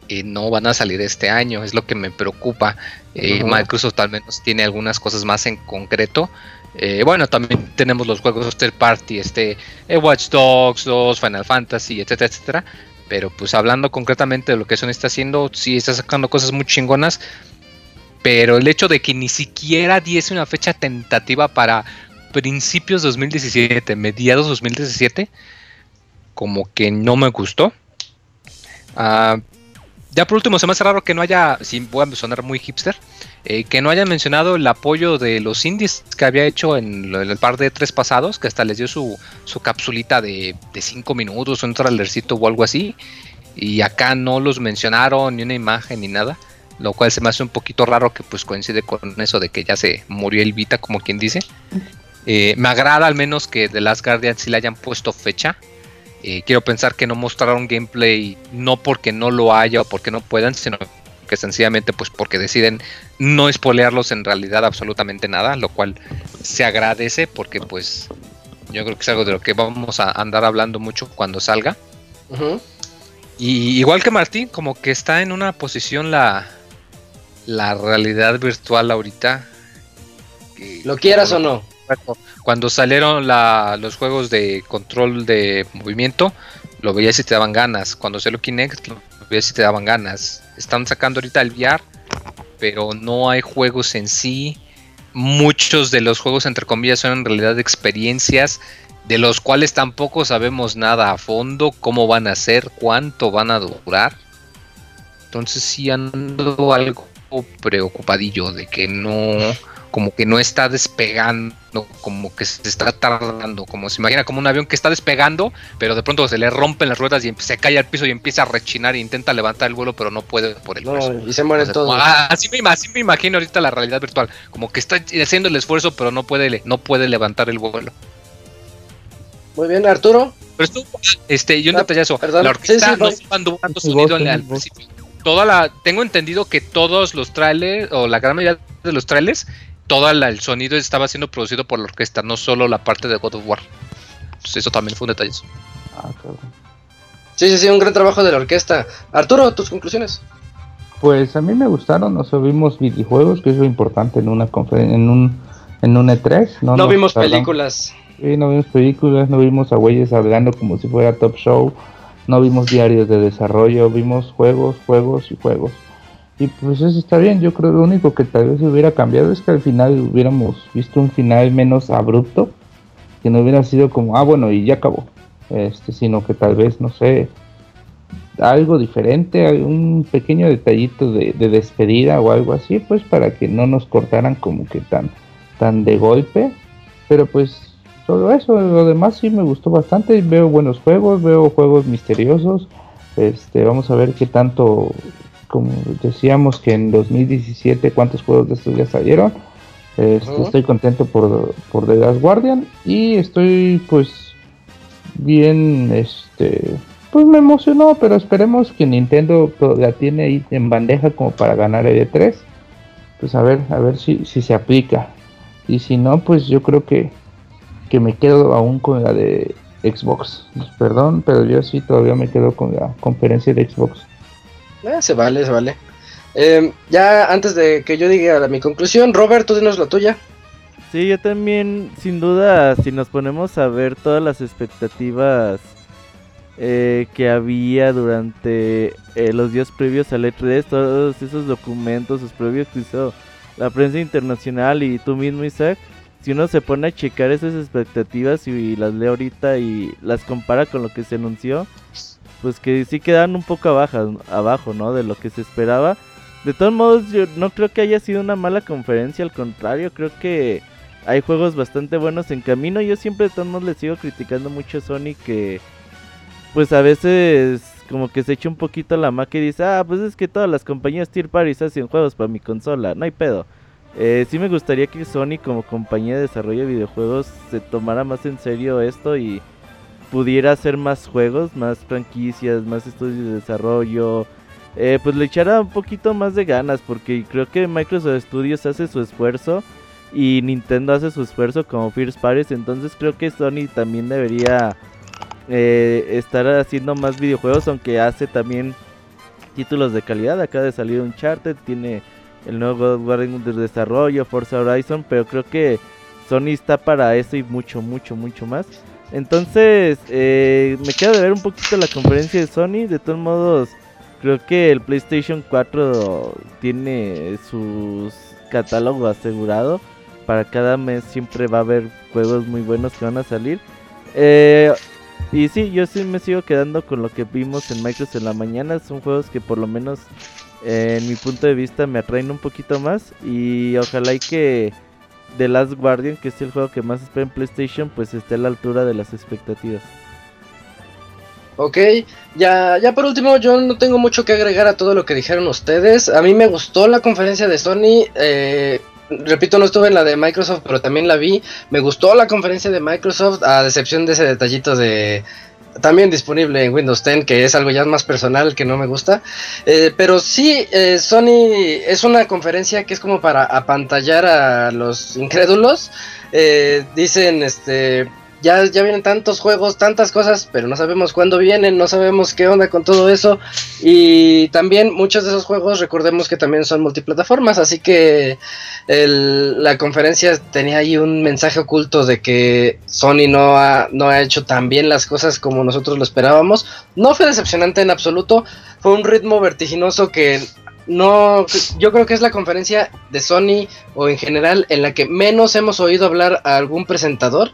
eh, no van a salir este año, es lo que me preocupa. Eh. Microsoft al menos tiene algunas cosas más en concreto. Eh, bueno, también tenemos los juegos third party, este, eh, Watch Dogs 2, Final Fantasy, etcétera, etcétera. Pero pues hablando concretamente de lo que Sony está haciendo, sí está sacando cosas muy chingonas. Pero el hecho de que ni siquiera diese una fecha tentativa para principios 2017, mediados 2017, como que no me gustó. Ah, ya por último, se me hace raro que no haya, si voy a sonar muy hipster, eh, que no hayan mencionado el apoyo de los indies que había hecho en, el par de tres pasados, que hasta les dio su, su capsulita de 5 minutos, un trailercito o algo así. Y acá no los mencionaron, ni una imagen, ni nada. Lo cual se me hace un poquito raro que pues coincide con eso de que ya se murió el Vita, como quien dice. Eh, me agrada al menos que The Last Guardian sí le hayan puesto fecha. Eh, quiero pensar que no mostraron gameplay no porque no lo haya o porque no puedan, sino que sencillamente pues porque deciden no spoilearlos en realidad absolutamente nada, lo cual se agradece porque pues yo creo que es algo de lo que vamos a andar hablando mucho cuando salga. Y igual que Martín, como que está en una posición la, la realidad virtual ahorita. que- Lo quieras o no. Cuando salieron los juegos de control de movimiento, lo veías y te daban ganas. Cuando salió Kinect, lo veías y te daban ganas. Están sacando ahorita el VR, pero no hay juegos en sí. Muchos de los juegos, entre comillas, son en realidad experiencias de los cuales tampoco sabemos nada a fondo, cómo van a ser, cuánto van a durar. Entonces sí ando algo preocupadillo de que no, como que no está despegando, como que se está tardando, como se imagina como un avión que está despegando, pero de pronto se le rompen las ruedas y se cae al piso y empieza a rechinar e intenta levantar el vuelo, pero no puede por el peso. No, y se todos. como, ah, así, me, así me imagino ahorita la realidad virtual, como que está haciendo el esfuerzo, pero no puede, le- no puede levantar el vuelo. Muy bien, Arturo. Pero esto, este, y un Ah, perdón. la orquesta Sí, sí, no voy. se mandó tanto Sí, sonido en- al principio. Toda la, tengo entendido que todos los trailers, o la gran mayoría de los trailers, todo el sonido estaba siendo producido por la orquesta, no solo la parte de God of War. Entonces eso también fue un detalle. Ah. Sí, sí, sí, un gran trabajo de la orquesta. Arturo, tus conclusiones. Pues a mí me gustaron, o sea, vimos videojuegos, que es lo importante en una conferencia, en un, en un E3. No, nos vimos tardamos- películas. Sí, no vimos películas, no vimos a güeyes hablando como si fuera top show, no vimos diarios de desarrollo, vimos juegos, juegos y juegos. Y pues eso está bien, yo creo que lo único que tal vez hubiera cambiado es que al final hubiéramos visto un final menos abrupto, que no hubiera sido como, ah bueno, y ya acabó, este, sino que tal vez, no sé, algo diferente, un pequeño detallito de, de despedida o algo así, pues para que no nos cortaran como que tan, tan de golpe, pero pues todo eso, lo demás sí me gustó bastante, veo buenos juegos, veo juegos misteriosos, este, vamos a ver qué tanto, como decíamos que en 2017 cuántos juegos de estos ya salieron, este, estoy contento por, por The Last Guardian y estoy pues bien, este, pues me emocionó, pero esperemos que Nintendo la tiene ahí en bandeja como para ganar el E3, pues a ver, a ver si, si se aplica, y si no, pues yo creo que que me quedo aún con la de Xbox. Perdón, pero yo sí todavía me quedo con la conferencia de Xbox. Eh, se vale, se vale. Eh, ya antes de que yo diga mi conclusión, Robert, tú dinos la tuya. Sí, yo también, sin duda, si nos ponemos a ver todas las expectativas eh, que había durante eh, los días previos al E3, todos esos documentos, los previos que hizo la prensa internacional y tú mismo, Isaac, si uno se pone a checar esas expectativas y, las lee ahorita y las compara con lo que se anunció, pues que sí quedan un poco abajo, abajo, ¿no? De lo que se esperaba. De todos modos, yo no creo que haya sido una mala conferencia, al contrario, creo que hay juegos bastante buenos en camino. Yo siempre de todos modos le sigo criticando mucho a Sony que pues a veces como que se echa un poquito la maca y dice, ah, pues es que todas las compañías tier parties hacen juegos para mi consola, no hay pedo. Eh, sí me gustaría que Sony como compañía de desarrollo de videojuegos se tomara más en serio esto y pudiera hacer más juegos, más franquicias, más estudios de desarrollo. Eh, pues le echara un poquito más de ganas porque creo que Microsoft Studios hace su esfuerzo y Nintendo hace su esfuerzo como First Parties. Entonces creo que Sony también debería eh, estar haciendo más videojuegos, aunque hace también títulos de calidad. Acaba de salir un Uncharted, tiene el nuevo God de desarrollo, Forza Horizon, pero creo que Sony está para eso y mucho, mucho, mucho más. Entonces, eh, me queda de ver un poquito la conferencia de Sony. De todos modos, creo que el PlayStation 4 tiene su catálogo asegurado. Para cada mes siempre va a haber juegos muy buenos que van a salir. Eh, y sí, yo sí me sigo quedando con lo que vimos en Microsoft en la mañana. Son juegos que por lo menos en mi punto de vista me atraen un poquito más y ojalá y que The Last Guardian, que es el juego que más espera en PlayStation, pues esté a la altura de las expectativas. Ok, ya, ya por último, yo no tengo mucho que agregar a todo lo que dijeron ustedes. A mí me gustó la conferencia de Sony. Eh, repito, no estuve en la de Microsoft, pero también la vi. Me gustó la conferencia de Microsoft, a excepción de ese detallito de también disponible en Windows 10, que es algo ya más personal que no me gusta. Eh, pero sí, eh, Sony es una conferencia que es como para apantallar a los incrédulos. Eh, dicen, este, ya, ya vienen tantos juegos, tantas cosas, pero no sabemos cuándo vienen, no sabemos qué onda con todo eso. Y también muchos de esos juegos, recordemos que también son multiplataformas, así que la conferencia tenía ahí un mensaje oculto de que Sony no ha, no ha hecho tan bien las cosas como nosotros lo esperábamos. No fue decepcionante en absoluto, fue un ritmo vertiginoso que no, yo creo que es la conferencia de Sony o en general en la que menos hemos oído hablar a algún presentador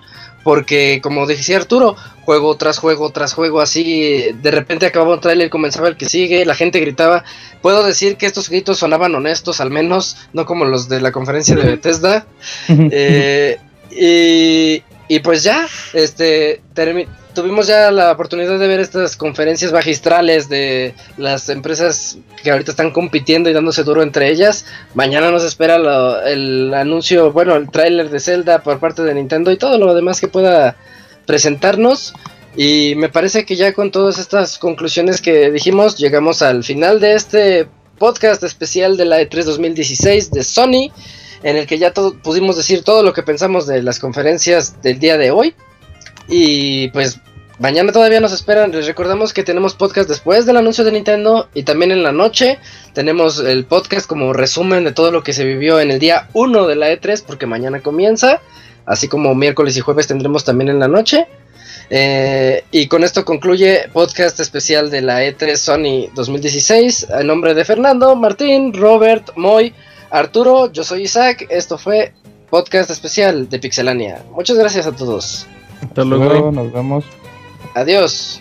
porque como decía Arturo, juego tras juego tras juego así, de repente acababa un trailer, comenzaba el que sigue, la gente gritaba. Puedo decir que estos gritos sonaban honestos, al menos, no como los de la conferencia de Bethesda. eh, y, y, pues ya, este, tuvimos ya la oportunidad de ver estas conferencias magistrales de las empresas que ahorita están compitiendo y dándose duro entre ellas. Mañana nos espera el anuncio, bueno, el tráiler de Zelda por parte de Nintendo y todo lo demás que pueda presentarnos. Y me parece que ya con todas estas conclusiones que dijimos, llegamos al final de este podcast especial de la E3 2016 de Sony, en el que ya pudimos decir todo lo que pensamos de las conferencias del día de hoy. Y pues Mañana todavía nos esperan. Les recordamos que tenemos podcast después del anuncio de Nintendo y también en la noche tenemos el podcast como resumen de todo lo que se vivió en el día 1 de la E3 porque mañana comienza. Así como miércoles y jueves tendremos también en la noche. Eh, y con esto concluye podcast especial de la E3 Sony 2016. En nombre de Fernando, Martín, Robert, Moy, Arturo, yo soy Isaac. Esto fue podcast especial de Pixelania. Muchas gracias a todos. Hasta luego, nos vemos. Adiós.